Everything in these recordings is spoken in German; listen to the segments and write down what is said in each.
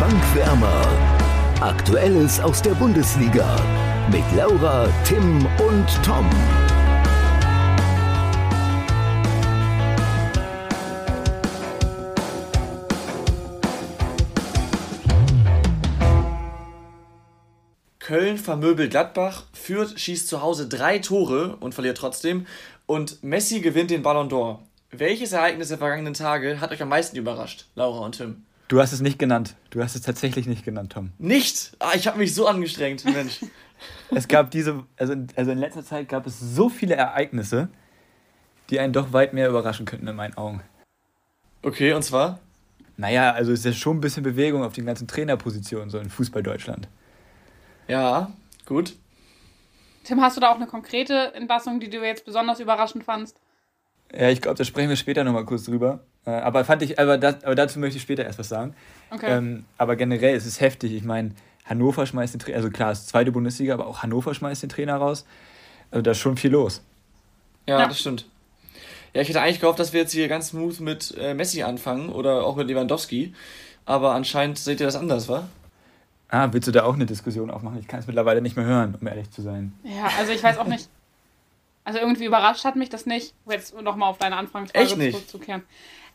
Bankwärmer. Aktuelles aus der Bundesliga mit Laura, Tim und Tom. Köln vermöbelt Gladbach, führt, schießt zu Hause drei Tore und verliert trotzdem. Und Messi gewinnt den Ballon d'Or. Welches Ereignis der vergangenen Tage hat euch am meisten überrascht, Laura und Tim? Du hast es nicht genannt. Du hast es tatsächlich nicht genannt, Tom. Nicht? Ah, ich habe mich so angestrengt, Mensch. es gab diese, also, also in letzter Zeit gab es so viele Ereignisse, die einen doch weit mehr überraschen könnten in meinen Augen. Okay, und zwar? Naja, also es ist ja schon ein bisschen Bewegung auf den ganzen Trainerpositionen so in Fußball Deutschland. Ja, gut. Tim, hast du da auch eine konkrete Entlassung, die du jetzt besonders überraschend fandst? Ja, ich glaube, da sprechen wir später nochmal kurz drüber. Äh, aber fand ich, aber, das, aber dazu möchte ich später erst was sagen. Okay. Ähm, aber generell ist es heftig. Ich meine, Hannover schmeißt den Trainer, also klar, es ist zweite Bundesliga, aber auch Hannover schmeißt den Trainer raus. Also da ist schon viel los. Ja, ja. das stimmt. Ja, ich hätte eigentlich gehofft, dass wir jetzt hier ganz smooth mit äh, Messi anfangen oder auch mit Lewandowski. Aber anscheinend seht ihr das anders, wa? Ah, willst du da auch eine Diskussion aufmachen? Ich kann es mittlerweile nicht mehr hören, um ehrlich zu sein. Ja, also ich weiß auch nicht. Also irgendwie überrascht hat mich das nicht, jetzt nochmal auf deine Anfangsfrage zurückzukehren.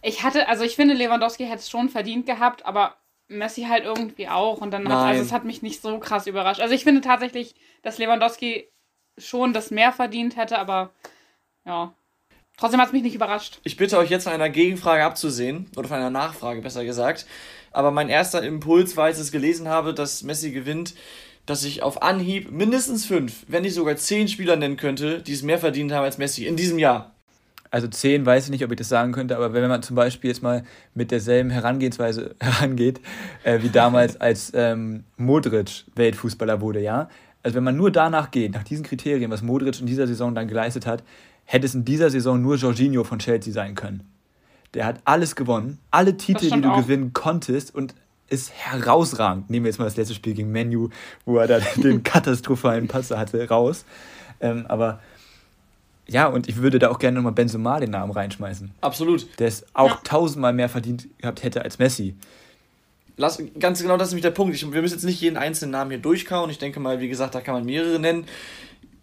Ich hatte, also ich finde, Lewandowski hätte es schon verdient gehabt, aber Messi halt irgendwie auch. Und dann hat, also es hat mich nicht so krass überrascht. Also ich finde tatsächlich, dass Lewandowski schon das mehr verdient hätte, aber ja. Trotzdem hat es mich nicht überrascht. Ich bitte euch jetzt von einer Gegenfrage abzusehen, oder von einer Nachfrage besser gesagt. Aber mein erster Impuls war, als ich es gelesen habe, dass Messi gewinnt, dass ich auf Anhieb mindestens fünf, wenn nicht sogar zehn Spieler nennen könnte, die es mehr verdient haben als Messi in diesem Jahr. Also zehn weiß ich nicht, ob ich das sagen könnte, aber wenn man zum Beispiel jetzt mal mit derselben Herangehensweise herangeht, äh, wie damals, als ähm, Modric Weltfußballer wurde, ja. Also wenn man nur danach geht, nach diesen Kriterien, was Modric in dieser Saison dann geleistet hat, hätte es in dieser Saison nur Jorginho von Chelsea sein können. Der hat alles gewonnen, alle Titel, die du auch. gewinnen konntest und ist herausragend. Nehmen wir jetzt mal das letzte Spiel gegen Menu, wo er da den katastrophalen Passer hatte, raus. Ähm, aber ja, und ich würde da auch gerne nochmal Benzema den Namen reinschmeißen. Absolut. Der es auch ja. tausendmal mehr verdient gehabt hätte als Messi. Lass, ganz genau, das ist nämlich der Punkt. Ich, wir müssen jetzt nicht jeden einzelnen Namen hier durchkauen. Ich denke mal, wie gesagt, da kann man mehrere nennen.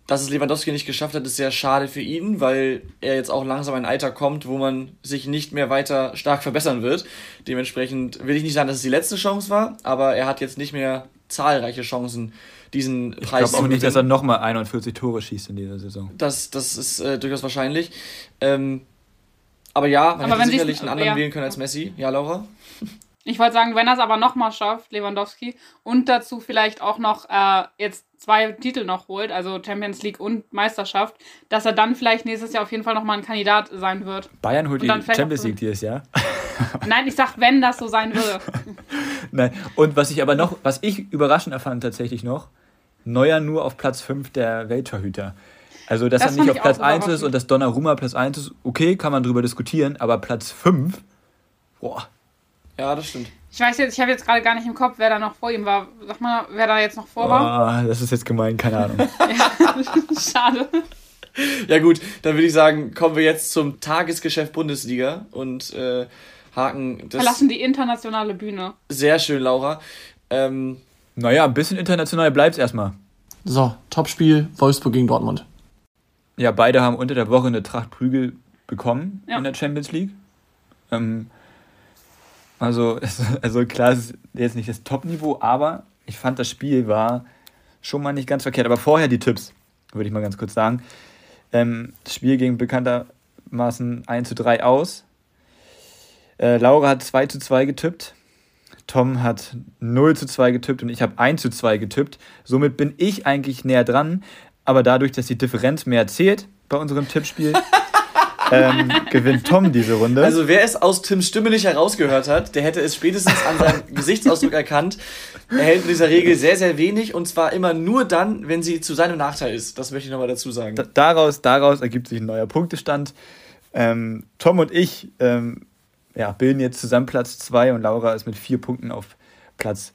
Dass es Lewandowski nicht geschafft hat, ist sehr schade für ihn, weil er jetzt auch langsam ein Alter kommt, wo man sich nicht mehr weiter stark verbessern wird. Dementsprechend will ich nicht sagen, dass es die letzte Chance war, aber er hat jetzt nicht mehr zahlreiche Chancen, diesen Preis ich glaube auch nicht, dass er nochmal 41 Tore schießt in dieser Saison. Das, das ist äh, durchaus wahrscheinlich. Ähm, aber ja, man aber hätte sicherlich einen anderen ja. wählen können als Messi. Ja, Laura? Ich wollte sagen, wenn er es aber nochmal schafft, Lewandowski, und dazu vielleicht auch noch äh, jetzt zwei Titel noch holt, also Champions League und Meisterschaft, dass er dann vielleicht nächstes Jahr auf jeden Fall nochmal ein Kandidat sein wird. Bayern holt die Champions League dieses Jahr. Nein, ich sag, wenn das so sein würde. Nein. Und was ich aber noch, was ich überraschend erfand tatsächlich noch, Neuer nur auf Platz 5 der Welttorhüter. Also, dass das er nicht auf Platz 1 ist und dass Donnarumma Platz 1 ist, okay, kann man drüber diskutieren, aber Platz 5, boah, ja, das stimmt. Ich weiß jetzt, ich habe jetzt gerade gar nicht im Kopf, wer da noch vor ihm war. Sag mal, wer da jetzt noch vor war. Oh, das ist jetzt gemein, keine Ahnung. ja, schade. Ja gut, dann würde ich sagen, kommen wir jetzt zum Tagesgeschäft Bundesliga und äh, haken das. Verlassen die internationale Bühne. Sehr schön, Laura. Ähm, naja, ein bisschen international bleibt es erstmal. So, Topspiel Wolfsburg gegen Dortmund. Ja, beide haben unter der Woche eine Tracht Prügel bekommen ja. in der Champions League. Ähm, also, also klar, es ist jetzt nicht das Top-Niveau, aber ich fand, das Spiel war schon mal nicht ganz verkehrt. Aber vorher die Tipps, würde ich mal ganz kurz sagen. Ähm, das Spiel ging bekanntermaßen 1 zu 3 aus. Äh, Laura hat 2 zu 2 getippt. Tom hat 0 zu 2 getippt und ich habe 1 zu 2 getippt. Somit bin ich eigentlich näher dran. Aber dadurch, dass die Differenz mehr zählt bei unserem Tippspiel, ähm, gewinnt Tom diese Runde. Also wer es aus Tims Stimme nicht herausgehört hat, der hätte es spätestens an seinem Gesichtsausdruck erkannt. Er hält in dieser Regel sehr, sehr wenig und zwar immer nur dann, wenn sie zu seinem Nachteil ist. Das möchte ich nochmal dazu sagen. Da, daraus, daraus ergibt sich ein neuer Punktestand. Ähm, Tom und ich ähm, ja, bilden jetzt zusammen Platz 2 und Laura ist mit vier Punkten auf Platz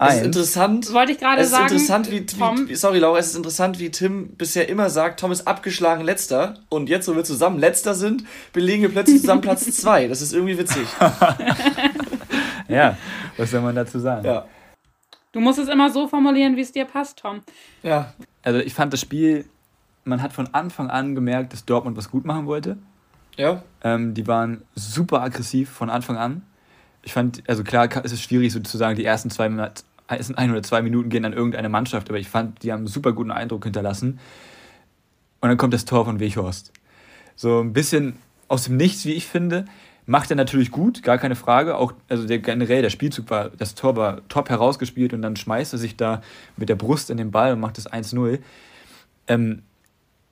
es ist interessant. Wollte ich gerade sagen. Interessant, wie, wie, sorry, Laura, es ist interessant, wie Tim bisher immer sagt, Tom ist abgeschlagen letzter. Und jetzt, wo wir zusammen letzter sind, belegen wir plötzlich zusammen Platz zwei. Das ist irgendwie witzig. ja. Was soll man dazu sagen? Ja. Du musst es immer so formulieren, wie es dir passt, Tom. Ja. Also ich fand das Spiel, man hat von Anfang an gemerkt, dass Dortmund was gut machen wollte. Ja. Ähm, die waren super aggressiv von Anfang an. Ich fand, also klar ist es schwierig sozusagen, die ersten zwei, ersten ein oder zwei Minuten gehen an irgendeine Mannschaft, aber ich fand, die haben einen super guten Eindruck hinterlassen. Und dann kommt das Tor von Weghorst. So ein bisschen aus dem Nichts, wie ich finde. Macht er natürlich gut, gar keine Frage. Auch also der, generell der Spielzug war, das Tor war top herausgespielt und dann schmeißt er sich da mit der Brust in den Ball und macht das 1-0. Ähm,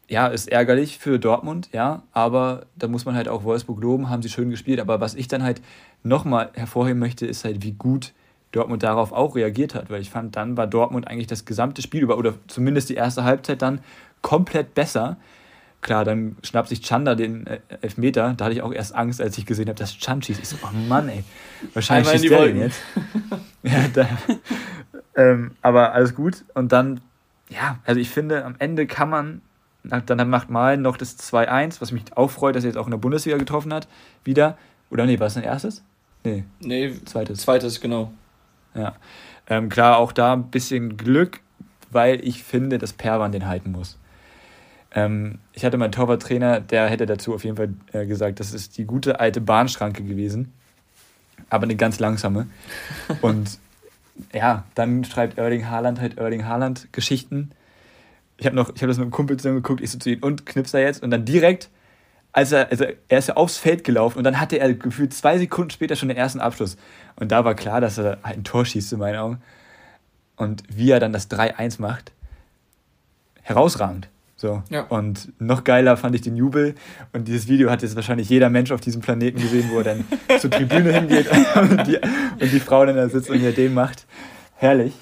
ja, ist ärgerlich für Dortmund, ja, aber da muss man halt auch Wolfsburg loben, haben sie schön gespielt. Aber was ich dann halt nochmal hervorheben möchte, ist halt, wie gut Dortmund darauf auch reagiert hat, weil ich fand, dann war Dortmund eigentlich das gesamte Spiel über, oder zumindest die erste Halbzeit dann komplett besser. Klar, dann schnappt sich Chanda den äh, Elfmeter. Da hatte ich auch erst Angst, als ich gesehen habe, dass Chan schießt. Ich so, oh Mann, ey. Wahrscheinlich schießt der den jetzt. ja, da, ähm, aber alles gut. Und dann, ja, also ich finde, am Ende kann man, dann macht Malen noch das 2-1, was mich auch freut, dass er jetzt auch in der Bundesliga getroffen hat, wieder. Oder nee, war es sein erstes? Nee. Nee, zweites. Zweites, genau. Ja. Ähm, klar, auch da ein bisschen Glück, weil ich finde, dass Perwan den halten muss. Ähm, ich hatte meinen Torwarttrainer, der hätte dazu auf jeden Fall äh, gesagt, das ist die gute alte Bahnschranke gewesen, aber eine ganz langsame. Und ja, dann schreibt Erling Haaland halt Erling Haaland Geschichten. Ich habe noch, ich habe das mit einem Kumpel zusammen geguckt, ich so zu ihm und knipst er jetzt und dann direkt, als er, also er ist ja aufs Feld gelaufen und dann hatte er gefühlt zwei Sekunden später schon den ersten Abschluss. Und da war klar, dass er halt ein Tor schießt in meinen Augen. Und wie er dann das 3-1 macht, herausragend. So. Ja. Und noch geiler fand ich den Jubel. Und dieses Video hat jetzt wahrscheinlich jeder Mensch auf diesem Planeten gesehen, wo er dann zur Tribüne hingeht und die, und die Frau dann da sitzt und ihr den macht. Herrlich.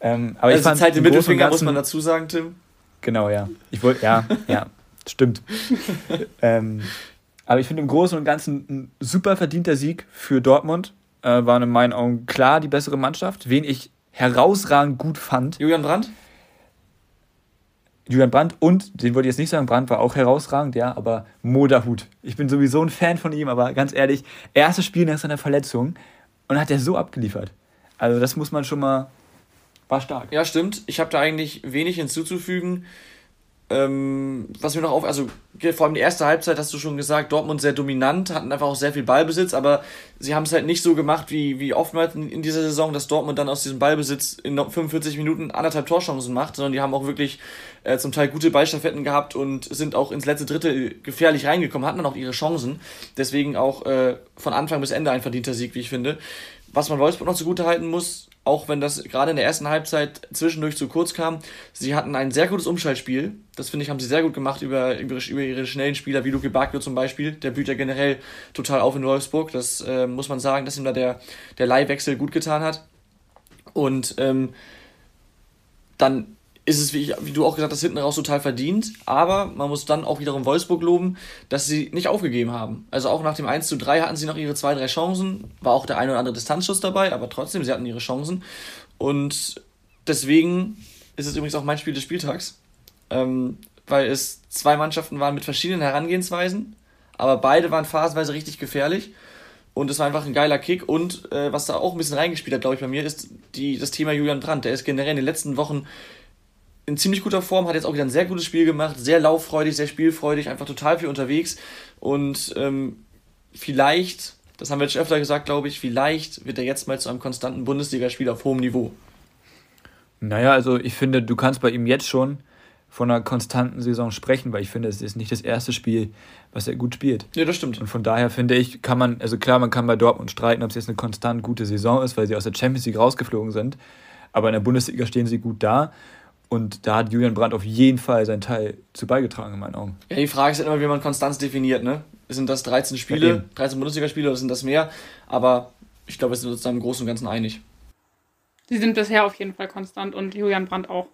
Ähm, aber also ich fand Zeit den Mittelfinger muss man dazu sagen, Tim. Genau, ja. Ich wollte, ja, ja, stimmt. ähm, aber ich finde im Großen und Ganzen ein super verdienter Sieg für Dortmund. Äh, waren in meinen Augen klar die bessere Mannschaft. Wen ich herausragend gut fand. Julian Brandt? Julian Brandt und, den wollte ich jetzt nicht sagen, Brandt war auch herausragend, ja, aber Moderhut. Ich bin sowieso ein Fan von ihm, aber ganz ehrlich, erstes Spiel nach seiner Verletzung und hat er so abgeliefert. Also das muss man schon mal, war stark. Ja, stimmt. Ich habe da eigentlich wenig hinzuzufügen. Ähm, was mir noch auf, also vor allem die erste Halbzeit hast du schon gesagt, Dortmund sehr dominant, hatten einfach auch sehr viel Ballbesitz, aber sie haben es halt nicht so gemacht wie, wie oftmals in, in dieser Saison, dass Dortmund dann aus diesem Ballbesitz in 45 Minuten anderthalb Torchancen macht, sondern die haben auch wirklich äh, zum Teil gute Ballstaffetten gehabt und sind auch ins letzte Drittel gefährlich reingekommen, hatten dann auch ihre Chancen. Deswegen auch äh, von Anfang bis Ende ein verdienter Sieg, wie ich finde. Was man Wolfsburg noch zugute halten muss, auch wenn das gerade in der ersten Halbzeit zwischendurch zu kurz kam. Sie hatten ein sehr gutes Umschaltspiel. Das finde ich, haben sie sehr gut gemacht über, über, über ihre schnellen Spieler, wie Luke Bacchio zum Beispiel. Der blüht ja generell total auf in Wolfsburg. Das äh, muss man sagen, dass ihm da der, der Leihwechsel gut getan hat. Und ähm, dann ist es, wie, ich, wie du auch gesagt hast, hinten raus total verdient. Aber man muss dann auch wiederum Wolfsburg loben, dass sie nicht aufgegeben haben. Also auch nach dem 1 zu 3 hatten sie noch ihre zwei, drei Chancen. War auch der ein oder andere Distanzschuss dabei, aber trotzdem, sie hatten ihre Chancen. Und deswegen ist es übrigens auch mein Spiel des Spieltags. Ähm, weil es zwei Mannschaften waren mit verschiedenen Herangehensweisen, aber beide waren phasenweise richtig gefährlich. Und es war einfach ein geiler Kick. Und äh, was da auch ein bisschen reingespielt hat, glaube ich, bei mir, ist die, das Thema Julian Brandt. Der ist generell in den letzten Wochen in ziemlich guter Form, hat jetzt auch wieder ein sehr gutes Spiel gemacht, sehr lauffreudig, sehr spielfreudig, einfach total viel unterwegs. Und ähm, vielleicht, das haben wir jetzt schon öfter gesagt, glaube ich, vielleicht wird er jetzt mal zu einem konstanten Bundesligaspiel auf hohem Niveau. Naja, also ich finde, du kannst bei ihm jetzt schon von einer konstanten Saison sprechen, weil ich finde, es ist nicht das erste Spiel, was er gut spielt. Ja, das stimmt. Und von daher finde ich, kann man, also klar, man kann bei Dortmund streiten, ob es jetzt eine konstant gute Saison ist, weil sie aus der Champions League rausgeflogen sind. Aber in der Bundesliga stehen sie gut da. Und da hat Julian Brandt auf jeden Fall seinen Teil zu beigetragen, in meinen Augen. Ja, die Frage ist halt immer, wie man Konstanz definiert. Ne? Sind das 13 Spiele, ja, 13 Bundesligaspiele oder sind das mehr? Aber ich glaube, wir sind uns da im Großen und Ganzen einig. Sie sind bisher auf jeden Fall konstant und Julian Brandt auch.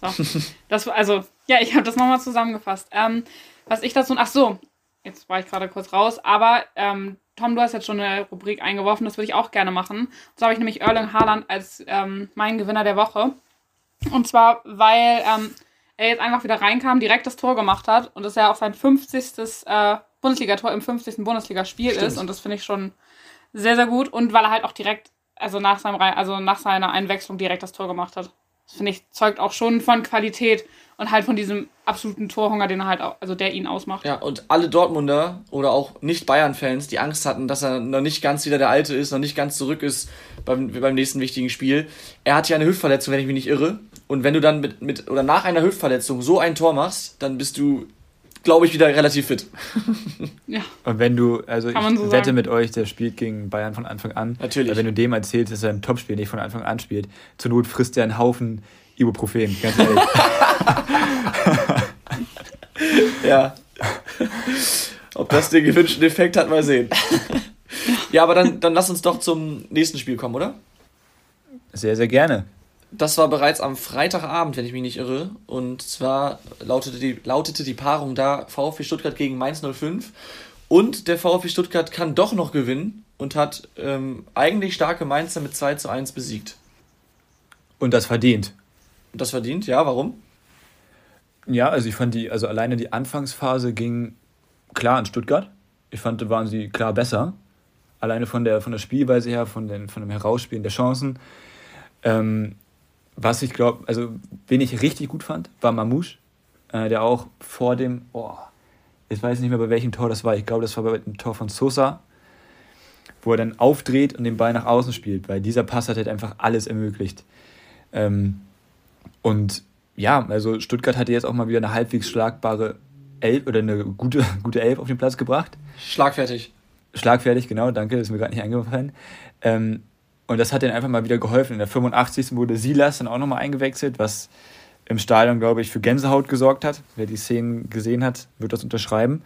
So. das, also, ja, ich habe das nochmal zusammengefasst. Ähm, was ich dazu. Ach so, jetzt war ich gerade kurz raus, aber ähm, Tom, du hast jetzt schon eine Rubrik eingeworfen, das würde ich auch gerne machen. So habe ich nämlich Erling Haaland als ähm, meinen Gewinner der Woche. Und zwar, weil ähm, er jetzt einfach wieder reinkam, direkt das Tor gemacht hat und das ja auch sein 50. Äh, Bundesligator im 50. Bundesligaspiel ist. Und das finde ich schon sehr, sehr gut. Und weil er halt auch direkt also nach seinem also nach seiner Einwechslung direkt das Tor gemacht hat. Das finde ich zeugt auch schon von Qualität und halt von diesem absoluten Torhunger, den er halt auch, also der ihn ausmacht. Ja, und alle Dortmunder oder auch nicht Bayern-Fans, die Angst hatten, dass er noch nicht ganz wieder der Alte ist, noch nicht ganz zurück ist beim, beim nächsten wichtigen Spiel. Er hat ja eine Hüftverletzung, wenn ich mich nicht irre. Und wenn du dann mit, mit oder nach einer Hüftverletzung so ein Tor machst, dann bist du glaube ich, wieder relativ fit. ja. Und wenn du, also Kann ich so wette sagen. mit euch, der spielt gegen Bayern von Anfang an. Natürlich. wenn du dem erzählst, dass er ein Topspiel nicht von Anfang an spielt, zur Not frisst er einen Haufen Ibuprofen, ganz ehrlich. ja. Ob das den gewünschten Effekt hat, mal sehen. ja, aber dann, dann lass uns doch zum nächsten Spiel kommen, oder? Sehr, sehr gerne. Das war bereits am Freitagabend, wenn ich mich nicht irre. Und zwar lautete die, lautete die Paarung da VfB Stuttgart gegen Mainz 05. Und der VfB Stuttgart kann doch noch gewinnen und hat ähm, eigentlich starke Mainzer mit 2 zu 1 besiegt. Und das verdient. Das verdient, ja, warum? Ja, also ich fand die, also alleine die Anfangsphase ging klar in Stuttgart. Ich fand, da waren sie klar besser. Alleine von der, von der Spielweise her, von, den, von dem Herausspielen der Chancen. Ähm, was ich glaube, also wen ich richtig gut fand, war Mamouche, äh, der auch vor dem, oh, ich weiß nicht mehr bei welchem Tor das war, ich glaube, das war bei dem Tor von Sosa, wo er dann aufdreht und den Ball nach außen spielt, weil dieser Pass hat halt einfach alles ermöglicht. Ähm, und ja, also Stuttgart hatte jetzt auch mal wieder eine halbwegs schlagbare Elf oder eine gute, gute Elf auf den Platz gebracht. Schlagfertig. Schlagfertig, genau, danke, das ist mir gerade nicht eingefallen. Ähm, und das hat denen einfach mal wieder geholfen. In der 85. wurde Silas dann auch nochmal eingewechselt, was im Stadion, glaube ich, für Gänsehaut gesorgt hat. Wer die Szenen gesehen hat, wird das unterschreiben.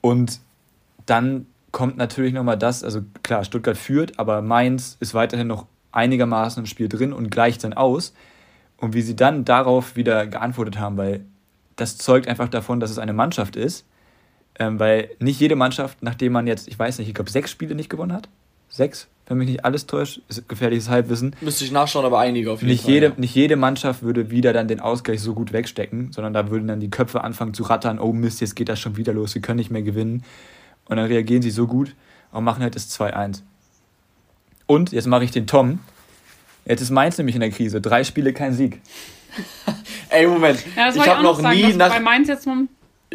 Und dann kommt natürlich nochmal das, also klar, Stuttgart führt, aber Mainz ist weiterhin noch einigermaßen im Spiel drin und gleicht dann aus. Und wie sie dann darauf wieder geantwortet haben, weil das zeugt einfach davon, dass es eine Mannschaft ist. Ähm, weil nicht jede Mannschaft, nachdem man jetzt, ich weiß nicht, ich glaube, sechs Spiele nicht gewonnen hat, sechs, wenn mich nicht alles täuscht, ist gefährliches Halbwissen. Müsste ich nachschauen, aber einige auf jeden nicht Fall. Jede, ja. Nicht jede Mannschaft würde wieder dann den Ausgleich so gut wegstecken, sondern da würden dann die Köpfe anfangen zu rattern, oh Mist, jetzt geht das schon wieder los, wir können nicht mehr gewinnen. Und dann reagieren sie so gut und machen halt das 2-1. Und jetzt mache ich den Tom. Jetzt ist Mainz nämlich in der Krise. Drei Spiele, kein Sieg. Ey, Moment. Ja, ich habe noch, noch sagen, nie nach. Bei Mainz jetzt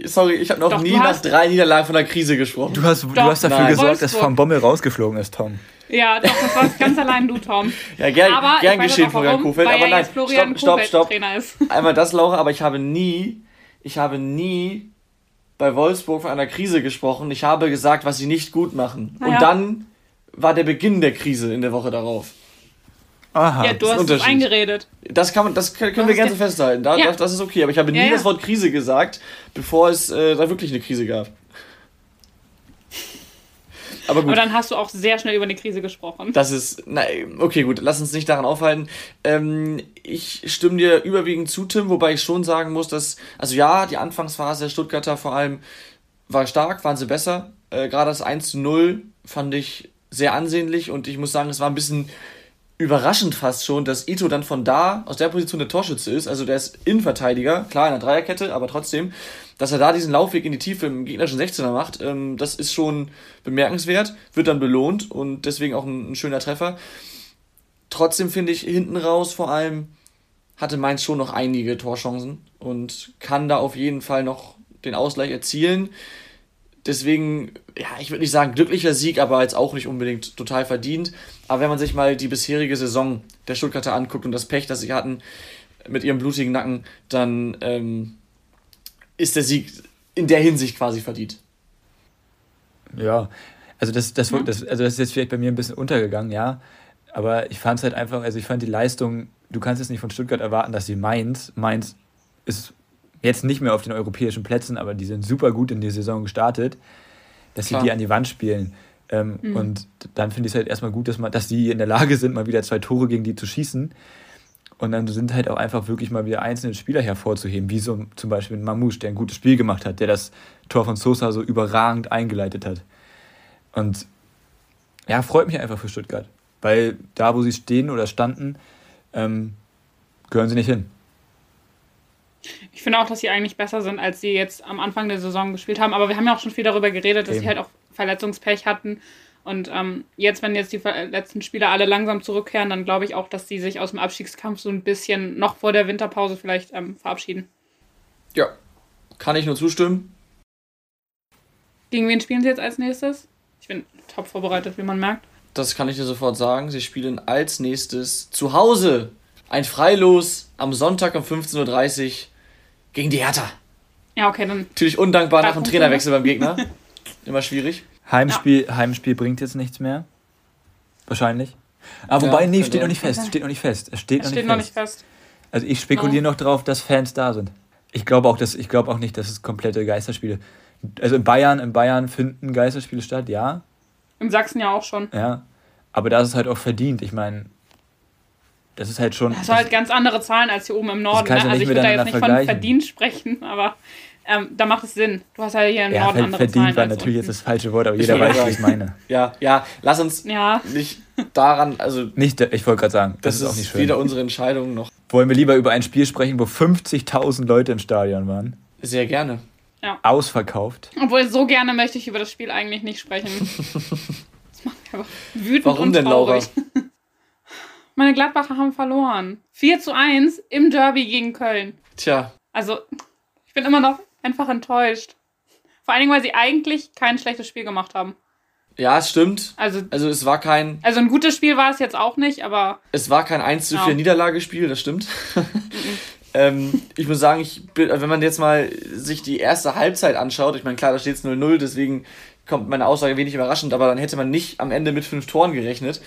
Sorry, ich habe noch Doch, nie nach drei Niederlagen von der Krise gesprochen. Du hast, du hast dafür Nein. gesorgt, dass Van Bommel rausgeflogen ist, Tom. Ja, doch, das war ganz allein du, Tom. Ja, gern, aber gern geschehen, Florian Kofeld. Aber nein, Florian stopp, stopp, stopp. Einmal das, Laura, aber ich habe nie, ich habe nie bei Wolfsburg von einer Krise gesprochen. Ich habe gesagt, was sie nicht gut machen. Ja. Und dann war der Beginn der Krise in der Woche darauf. Aha, ja, du hast es eingeredet. Das, kann man, das können wir gerne so festhalten. Da, ja. das, das, ist okay. Aber ich habe nie ja, das Wort Krise gesagt, bevor es äh, da wirklich eine Krise gab. Aber, gut. Aber dann hast du auch sehr schnell über eine Krise gesprochen. Das ist, na, okay, gut, lass uns nicht daran aufhalten. Ähm, ich stimme dir überwiegend zu, Tim, wobei ich schon sagen muss, dass, also ja, die Anfangsphase der Stuttgarter vor allem war stark, waren sie besser. Äh, Gerade das 1 zu 0 fand ich sehr ansehnlich und ich muss sagen, es war ein bisschen überraschend fast schon, dass Ito dann von da aus der Position der Torschütze ist. Also der ist Innenverteidiger, klar in der Dreierkette, aber trotzdem dass er da diesen Laufweg in die Tiefe im gegnerischen 16er macht, ähm, das ist schon bemerkenswert, wird dann belohnt und deswegen auch ein, ein schöner Treffer. Trotzdem finde ich hinten raus vor allem hatte Mainz schon noch einige Torchancen und kann da auf jeden Fall noch den Ausgleich erzielen. Deswegen, ja, ich würde nicht sagen glücklicher Sieg, aber jetzt auch nicht unbedingt total verdient. Aber wenn man sich mal die bisherige Saison der Stuttgarter anguckt und das Pech, das sie hatten mit ihrem blutigen Nacken, dann ähm, ist der Sieg in der Hinsicht quasi verdient. Ja, also das, das, mhm. das, also das ist jetzt vielleicht bei mir ein bisschen untergegangen, ja. Aber ich fand es halt einfach, also ich fand die Leistung, du kannst jetzt nicht von Stuttgart erwarten, dass sie Mainz, Mainz ist jetzt nicht mehr auf den europäischen Plätzen, aber die sind super gut in die Saison gestartet, dass Klar. sie die an die Wand spielen. Ähm, mhm. Und dann finde ich es halt erstmal gut, dass, man, dass die in der Lage sind, mal wieder zwei Tore gegen die zu schießen. Und dann sind halt auch einfach wirklich mal wieder einzelne Spieler hervorzuheben, wie so zum Beispiel Mamouche, der ein gutes Spiel gemacht hat, der das Tor von Sosa so überragend eingeleitet hat. Und ja, freut mich einfach für Stuttgart, weil da, wo sie stehen oder standen, ähm, gehören sie nicht hin. Ich finde auch, dass sie eigentlich besser sind, als sie jetzt am Anfang der Saison gespielt haben. Aber wir haben ja auch schon viel darüber geredet, dass Eben. sie halt auch Verletzungspech hatten Und ähm, jetzt, wenn jetzt die letzten Spieler alle langsam zurückkehren, dann glaube ich auch, dass die sich aus dem Abstiegskampf so ein bisschen noch vor der Winterpause vielleicht ähm, verabschieden. Ja, kann ich nur zustimmen. Gegen wen spielen sie jetzt als nächstes? Ich bin top vorbereitet, wie man merkt. Das kann ich dir sofort sagen. Sie spielen als nächstes zu Hause ein Freilos am Sonntag um 15.30 Uhr gegen die Hertha. Ja, okay, dann. Natürlich undankbar nach dem Trainerwechsel beim Gegner. Immer schwierig. Heimspiel, ja. Heimspiel bringt jetzt nichts mehr. Wahrscheinlich. Aber ja, wobei, nee, steht noch nicht fest. Steht noch nicht fest. Es steht, es noch, steht nicht noch nicht fest. Also ich spekuliere no. noch drauf, dass Fans da sind. Ich glaube auch, dass, ich glaube auch nicht, dass es komplette Geisterspiele. Also in Bayern, in Bayern finden Geisterspiele statt, ja. In Sachsen ja auch schon. Ja. Aber da ist es halt auch verdient. Ich meine, das ist halt schon. Das sind halt ganz andere Zahlen als hier oben im Norden. Ne? Also ich würde da jetzt nicht von verdient sprechen, aber ähm, da macht es Sinn. Du hast ja hier im ja, Norden andere verdient Zahlen war natürlich jetzt das falsche Wort, aber jeder weiß, was ich meine. Ja, ja, lass uns ja. nicht daran, also. Nicht, ich wollte gerade sagen, das, das, ist auch nicht schön. Weder unsere Entscheidung noch. Wollen wir lieber über ein Spiel sprechen, wo 50.000 Leute im Stadion waren? Sehr gerne. Ja. Ausverkauft. Obwohl, so gerne möchte ich über das Spiel eigentlich nicht sprechen. das macht mich einfach wütend Warum und denn, Laura? Meine Gladbacher haben verloren. 4 zu 1 im Derby gegen Köln. Tja. Also, ich bin immer noch einfach enttäuscht. Vor allen Dingen, weil sie eigentlich kein schlechtes Spiel gemacht haben. Ja, es stimmt. Also, also es war kein. Also ein gutes Spiel war es jetzt auch nicht, aber. Es war kein 1 zu 4 ja. Niederlagespiel, das stimmt. ähm, ich muss sagen, ich, wenn man jetzt mal sich die erste Halbzeit anschaut, ich meine, klar, da steht es 0-0, deswegen kommt meine Aussage wenig überraschend, aber dann hätte man nicht am Ende mit fünf Toren gerechnet.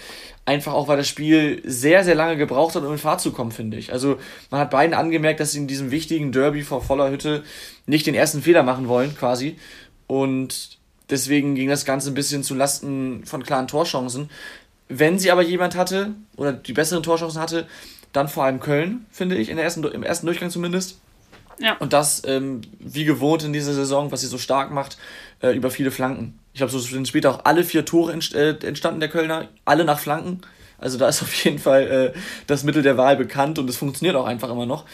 Einfach auch, weil das Spiel sehr, sehr lange gebraucht hat, um in Fahrt zu kommen, finde ich. Also man hat beiden angemerkt, dass sie in diesem wichtigen Derby vor voller Hütte nicht den ersten Fehler machen wollen, quasi. Und deswegen ging das Ganze ein bisschen zu Lasten von klaren Torchancen. Wenn sie aber jemand hatte, oder die besseren Torchancen hatte, dann vor allem Köln, finde ich, in der ersten, im ersten Durchgang zumindest. Ja. Und das, ähm, wie gewohnt in dieser Saison, was sie so stark macht, äh, über viele Flanken. Ich glaube, so sind später auch alle vier Tore entst äh, entstanden der Kölner, alle nach Flanken. Also da ist auf jeden Fall äh, das Mittel der Wahl bekannt und es funktioniert auch einfach immer noch.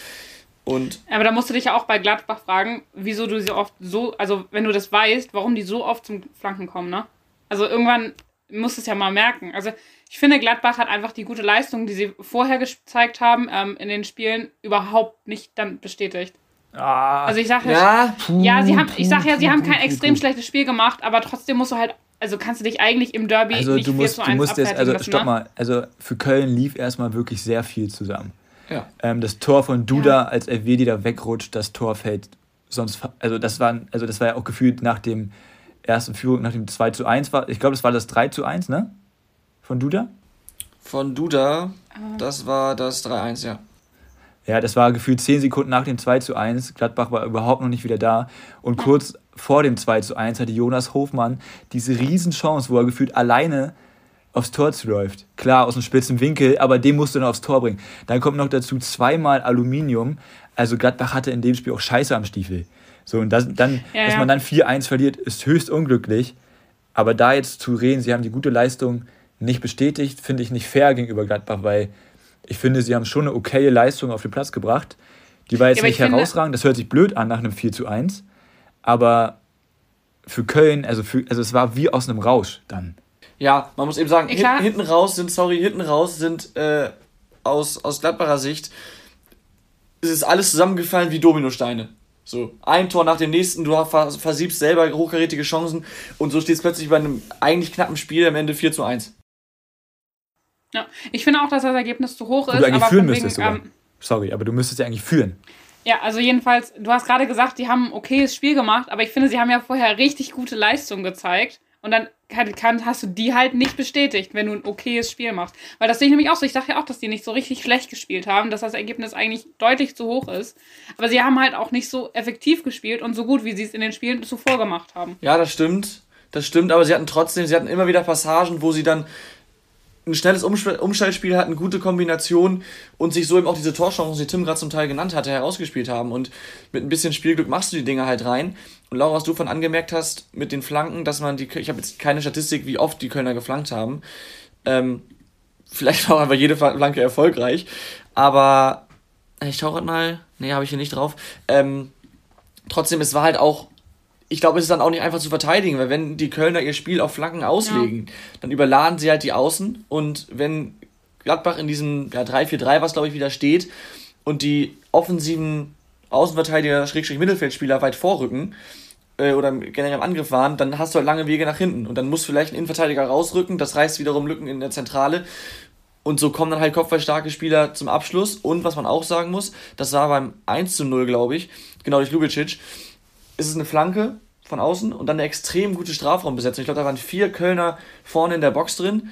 Und Aber da musst du dich ja auch bei Gladbach fragen, wieso du sie oft so, also wenn du das weißt, warum die so oft zum Flanken kommen, ne? Also irgendwann musst du es ja mal merken. Also ich finde, Gladbach hat einfach die gute Leistung, die sie vorher gezeigt haben, ähm, in den Spielen überhaupt nicht dann bestätigt. Ah, also ich sage ja, puh, ja, sie haben, ich sage ja, sie haben kein extrem schlechtes Spiel gemacht, aber trotzdem musst du halt, also kannst du dich eigentlich im Derby also nicht du musst, 4 zu 1 du musst jetzt, also lassen, stopp ne? mal, also für Köln lief erstmal wirklich sehr viel zusammen. Ja. Ähm, das Tor von Duda, ja. als Elvedi da wegrutscht, das Tor fällt sonst, also das war, also das war ja auch gefühlt nach dem ersten Führung, nach dem 2 zu 1 war, ich glaube, das war das 3 zu 1, ne? Von Duda? Von Duda, das war das 3-1, ja. Ja, das war gefühlt 10 Sekunden nach dem 2 zu 1. Gladbach war überhaupt noch nicht wieder da. Und kurz vor dem 2 zu 1 hatte Jonas Hofmann diese Riesenchance, wo er gefühlt alleine aufs Tor zuläuft. Klar, aus einem spitzen Winkel, aber den musst du dann aufs Tor bringen. Dann kommt noch dazu zweimal Aluminium. Also Gladbach hatte in dem Spiel auch Scheiße am Stiefel. So, und das, dann, ja, dass man dann 4-1 verliert, ist höchst unglücklich. Aber da jetzt zu reden, sie haben die gute Leistung nicht bestätigt, finde ich nicht fair gegenüber Gladbach, weil ich finde, sie haben schon eine okaye Leistung auf den Platz gebracht. Die war jetzt ja, nicht herausragend, das hört sich blöd an nach einem 4 zu 1. Aber für Köln, also, für, also es war wie aus einem Rausch dann. Ja, man muss eben sagen, hin, hinten raus sind, sorry, hinten raus sind äh, aus, aus Gladbacher Sicht, es ist alles zusammengefallen wie Dominosteine. So, ein Tor nach dem nächsten, du versiebst selber hochkarätige Chancen und so steht es plötzlich bei einem eigentlich knappen Spiel am Ende 4 zu 1. Ja, ich finde auch, dass das Ergebnis zu hoch ist. Du eigentlich führen müsstest wegen, ähm, Sorry, aber du müsstest ja eigentlich führen. Ja, also jedenfalls, du hast gerade gesagt, die haben ein okayes Spiel gemacht, aber ich finde, sie haben ja vorher richtig gute Leistung gezeigt. Und dann kann, kann, hast du die halt nicht bestätigt, wenn du ein okayes Spiel machst. Weil das sehe ich nämlich auch so. Ich sage ja auch, dass die nicht so richtig schlecht gespielt haben, dass das Ergebnis eigentlich deutlich zu hoch ist. Aber sie haben halt auch nicht so effektiv gespielt und so gut, wie sie es in den Spielen zuvor gemacht haben. Ja, das stimmt. Das stimmt, aber sie hatten trotzdem, sie hatten immer wieder Passagen, wo sie dann ein schnelles Umschaltspiel hatten, gute Kombination und sich so eben auch diese Torchancen, die Tim gerade zum Teil genannt hatte, herausgespielt haben. Und mit ein bisschen Spielglück machst du die Dinge halt rein. Und Laura, was du von angemerkt hast mit den Flanken, dass man die, ich habe jetzt keine Statistik, wie oft die Kölner geflankt haben. Ähm, vielleicht war aber jede Flanke erfolgreich. Aber ich schaue gerade mal, nee, habe ich hier nicht drauf. Ähm, trotzdem, es war halt auch ich glaube, es ist dann auch nicht einfach zu verteidigen, weil wenn die Kölner ihr Spiel auf Flanken auslegen, ja. dann überladen sie halt die Außen und wenn Gladbach in diesem ja, 3-4-3, was glaube ich wieder steht, und die offensiven Außenverteidiger, Schrägstrich Mittelfeldspieler weit vorrücken äh, oder generell im Angriff waren, dann hast du halt lange Wege nach hinten. Und dann muss vielleicht ein Innenverteidiger rausrücken, das reißt wiederum Lücken in der Zentrale. Und so kommen dann halt kopfballstarke Spieler zum Abschluss. Und was man auch sagen muss, das war beim 1 zu 0, glaube ich, genau durch Lubicic, ist es eine Flanke von außen und dann eine extrem gute Strafraumbesetzung. Ich glaube, da waren vier Kölner vorne in der Box drin.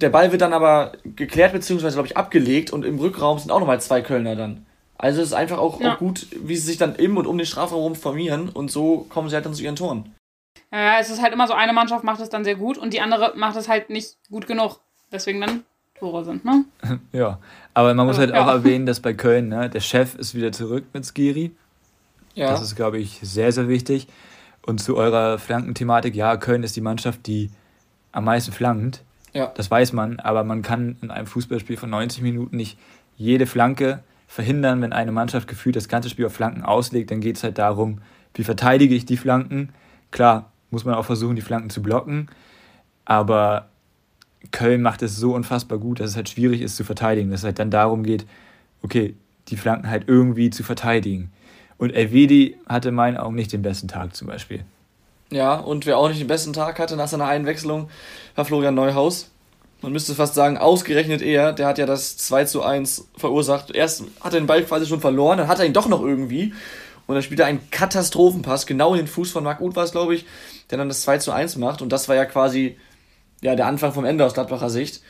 Der Ball wird dann aber geklärt, beziehungsweise, glaube ich, abgelegt und im Rückraum sind auch nochmal zwei Kölner dann. Also es ist einfach auch, ja. auch gut, wie sie sich dann im und um den Strafraum formieren und so kommen sie halt dann zu ihren Toren. Ja, es ist halt immer so, eine Mannschaft macht es dann sehr gut und die andere macht es halt nicht gut genug. Deswegen dann Tore sind, ne? ja, aber man muss also, halt auch erwähnen, dass bei Köln, ne, der Chef ist wieder zurück mit Skiri. Ja. Das ist, glaube ich, sehr, sehr wichtig. Und zu eurer Flankenthematik, ja, Köln ist die Mannschaft, die am meisten flankt. Ja. Das weiß man, aber man kann in einem Fußballspiel von 90 Minuten nicht jede Flanke verhindern, wenn eine Mannschaft gefühlt das ganze Spiel auf Flanken auslegt, dann geht es halt darum, wie verteidige ich die Flanken. Klar, muss man auch versuchen, die Flanken zu blocken, aber Köln macht es so unfassbar gut, dass es halt schwierig ist zu verteidigen, dass es halt dann darum geht, okay, die Flanken halt irgendwie zu verteidigen. Und Elvedi hatte in meinen Augen nicht den besten Tag zum Beispiel. Ja, und wer auch nicht den besten Tag hatte nach seiner Einwechslung, war Florian Neuhaus man müsste fast sagen, ausgerechnet er, der hat ja das 2 zu 1 verursacht. Erst hat er den Ball quasi schon verloren, dann hat er ihn doch noch irgendwie. Und dann spielt er einen Katastrophenpass, genau in den Fuß von Marc Uth war es, glaube ich, der dann das 2 zu 1 macht. Und das war ja quasi ja, der Anfang vom Ende aus Gladbacher Sicht.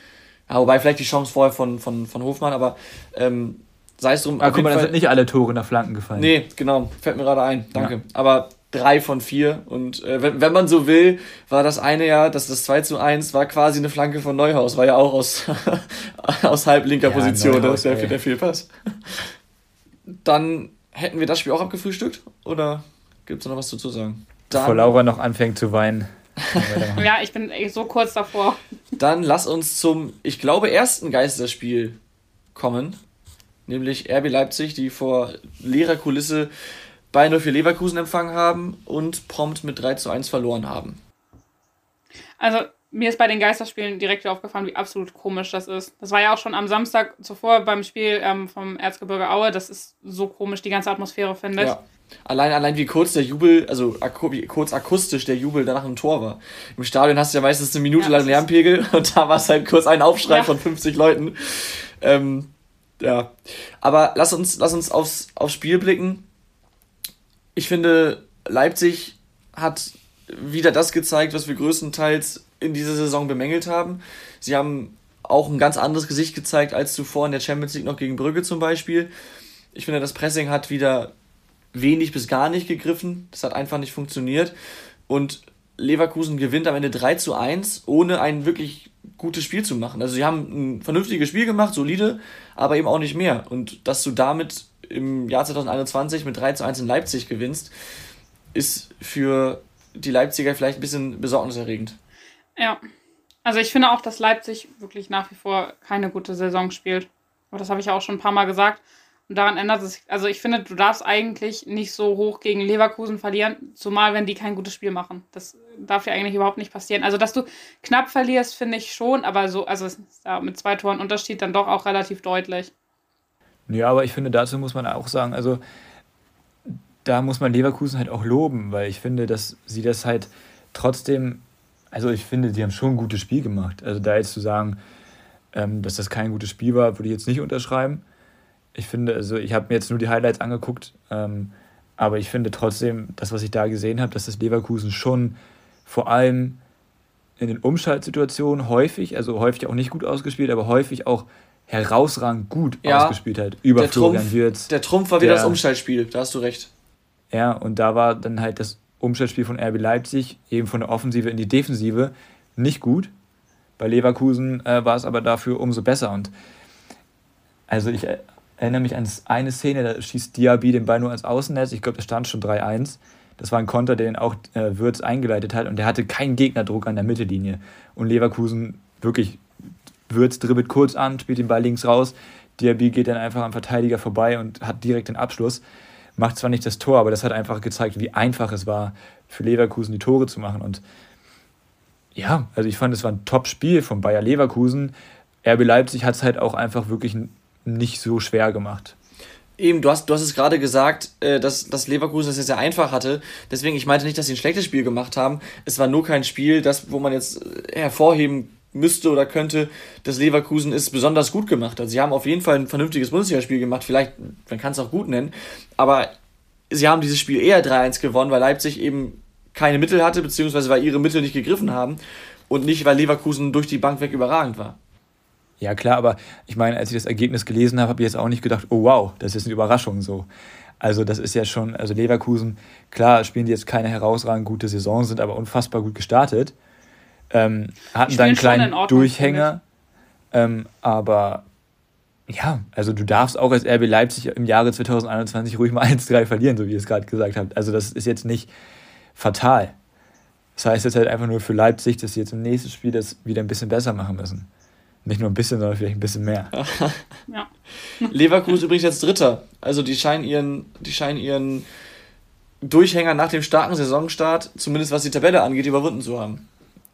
Ja, wobei vielleicht die Chance vorher von, von, von Hofmann, aber ähm, sei es drum. Aber guck mal, da sind nicht alle Tore nach Flanken gefallen. Nee, genau, fällt mir gerade ein, danke. Ja. Aber drei von vier. Und äh, wenn, wenn man so will, war das eine ja, dass das 2 zu 1 war quasi eine Flanke von Neuhaus, war ja auch aus, aus halblinker ja, Position, Neuhaus, das ist der, der Fehlpass. Dann hätten wir das Spiel auch abgefrühstückt oder gibt es noch was dazu zu sagen? Dann, Bevor Laura noch anfängt zu weinen. ja, ich bin so kurz davor. Dann lass uns zum, ich glaube, ersten Geisterspiel kommen. Nämlich RB Leipzig, die vor leerer Kulisse Bayern für Leverkusen empfangen haben und prompt mit 3 zu 1 verloren haben. Also mir ist bei den Geisterspielen direkt aufgefallen, wie absolut komisch das ist. Das war ja auch schon am Samstag zuvor beim Spiel ähm, vom Erzgebirge Aue. Das ist so komisch, die ganze Atmosphäre, finde ich. Ja. Allein, allein wie kurz der Jubel, also wie kurz akustisch der Jubel danach im Tor war. Im Stadion hast du ja meistens eine Minute ja, lang Lärmpegel und da war es halt kurz ein Aufschrei ja. von 50 Leuten. Ähm, ja. Aber lass uns, lass uns aufs, aufs Spiel blicken ich finde, Leipzig hat wieder das gezeigt, was wir größtenteils in dieser Saison bemängelt haben. Sie haben auch ein ganz anderes Gesicht gezeigt als zuvor in der Champions League noch gegen Brügge zum Beispiel. Ich finde, das Pressing hat wieder wenig bis gar nicht gegriffen. Das hat einfach nicht funktioniert. Und Leverkusen gewinnt am Ende 3 zu 1, ohne ein wirklich gutes Spiel zu machen. Also sie haben ein vernünftiges Spiel gemacht, solide, aber eben auch nicht mehr. Und dass du damit im Jahr 2021 mit 3 zu 1 in Leipzig gewinnst, ist für die Leipziger vielleicht ein bisschen besorgniserregend. Ja. Also ich finde auch, dass Leipzig wirklich nach wie vor keine gute Saison spielt. Aber das habe ich ja auch schon ein paar Mal gesagt. Und daran ändert es sich. Also ich finde, du darfst eigentlich nicht so hoch gegen Leverkusen verlieren, zumal wenn die kein gutes Spiel machen. Das darf ja eigentlich überhaupt nicht passieren. Also dass du knapp verlierst, finde ich schon, aber so, also ja, mit zwei Toren Unterschied dann doch auch relativ deutlich. Ja, aber ich finde, dazu muss man auch sagen, also da muss man Leverkusen halt auch loben, weil ich finde, dass sie das halt trotzdem, also ich finde, sie haben schon ein gutes Spiel gemacht. Also da jetzt zu sagen, ähm, dass das kein gutes Spiel war, würde ich jetzt nicht unterschreiben. Ich finde, also ich habe mir jetzt nur die Highlights angeguckt, ähm, aber ich finde trotzdem, das, was ich da gesehen habe, dass das Leverkusen schon vor allem in den Umschaltsituationen häufig, also häufig auch nicht gut ausgespielt, aber häufig auch herausragend gut ja, ausgespielt hat über der Florian Trumpf, Wirtz. Der Trumpf war wieder das Umschaltspiel, da hast du recht. Ja, und da war dann halt das Umschaltspiel von RB Leipzig, eben von der Offensive in die Defensive, nicht gut. Bei Leverkusen äh, war es aber dafür umso besser. Und also ich erinnere mich an eine Szene, da schießt Diaby den Ball nur ans Außennetz. Ich glaube, da stand schon 3-1. Das war ein Konter, den auch äh, Würz eingeleitet hat und der hatte keinen Gegnerdruck an der Mittellinie. Und Leverkusen wirklich Würz dribbelt kurz an, spielt den Ball links raus. Diaby geht dann einfach am Verteidiger vorbei und hat direkt den Abschluss. macht zwar nicht das Tor, aber das hat einfach gezeigt, wie einfach es war, für Leverkusen die Tore zu machen. Und ja, also ich fand, es war ein Top-Spiel von Bayer Leverkusen. RB Leipzig hat es halt auch einfach wirklich nicht so schwer gemacht. Eben, du hast, du hast es gerade gesagt, äh, dass, dass Leverkusen es das sehr einfach hatte. Deswegen, ich meinte nicht, dass sie ein schlechtes Spiel gemacht haben. Es war nur kein Spiel, das, wo man jetzt äh, hervorheben müsste oder könnte, dass Leverkusen es besonders gut gemacht hat. Sie haben auf jeden Fall ein vernünftiges Bundesligaspiel gemacht. Vielleicht, man kann es auch gut nennen. Aber sie haben dieses Spiel eher 3-1 gewonnen, weil Leipzig eben keine Mittel hatte, beziehungsweise weil ihre Mittel nicht gegriffen haben. Und nicht, weil Leverkusen durch die Bank weg überragend war. Ja, klar, aber ich meine, als ich das Ergebnis gelesen habe, habe ich jetzt auch nicht gedacht, oh wow, das ist eine Überraschung so. Also, das ist ja schon, also Leverkusen, klar, spielen die jetzt keine herausragend gute Saison, sind aber unfassbar gut gestartet. Ähm, hatten dann einen kleinen Ordnung, Durchhänger. Ähm, aber ja, also du darfst auch als RB Leipzig im Jahre 2021 ruhig mal 1-3 verlieren, so wie ihr es gerade gesagt habt. Also das ist jetzt nicht fatal. Das heißt jetzt halt einfach nur für Leipzig, dass sie jetzt im nächsten Spiel das wieder ein bisschen besser machen müssen. Nicht nur ein bisschen, sondern vielleicht ein bisschen mehr. ja. Leverkusen übrigens jetzt Dritter. Also die scheinen ihren, die scheinen ihren Durchhänger nach dem starken Saisonstart, zumindest was die Tabelle angeht, überwunden zu haben.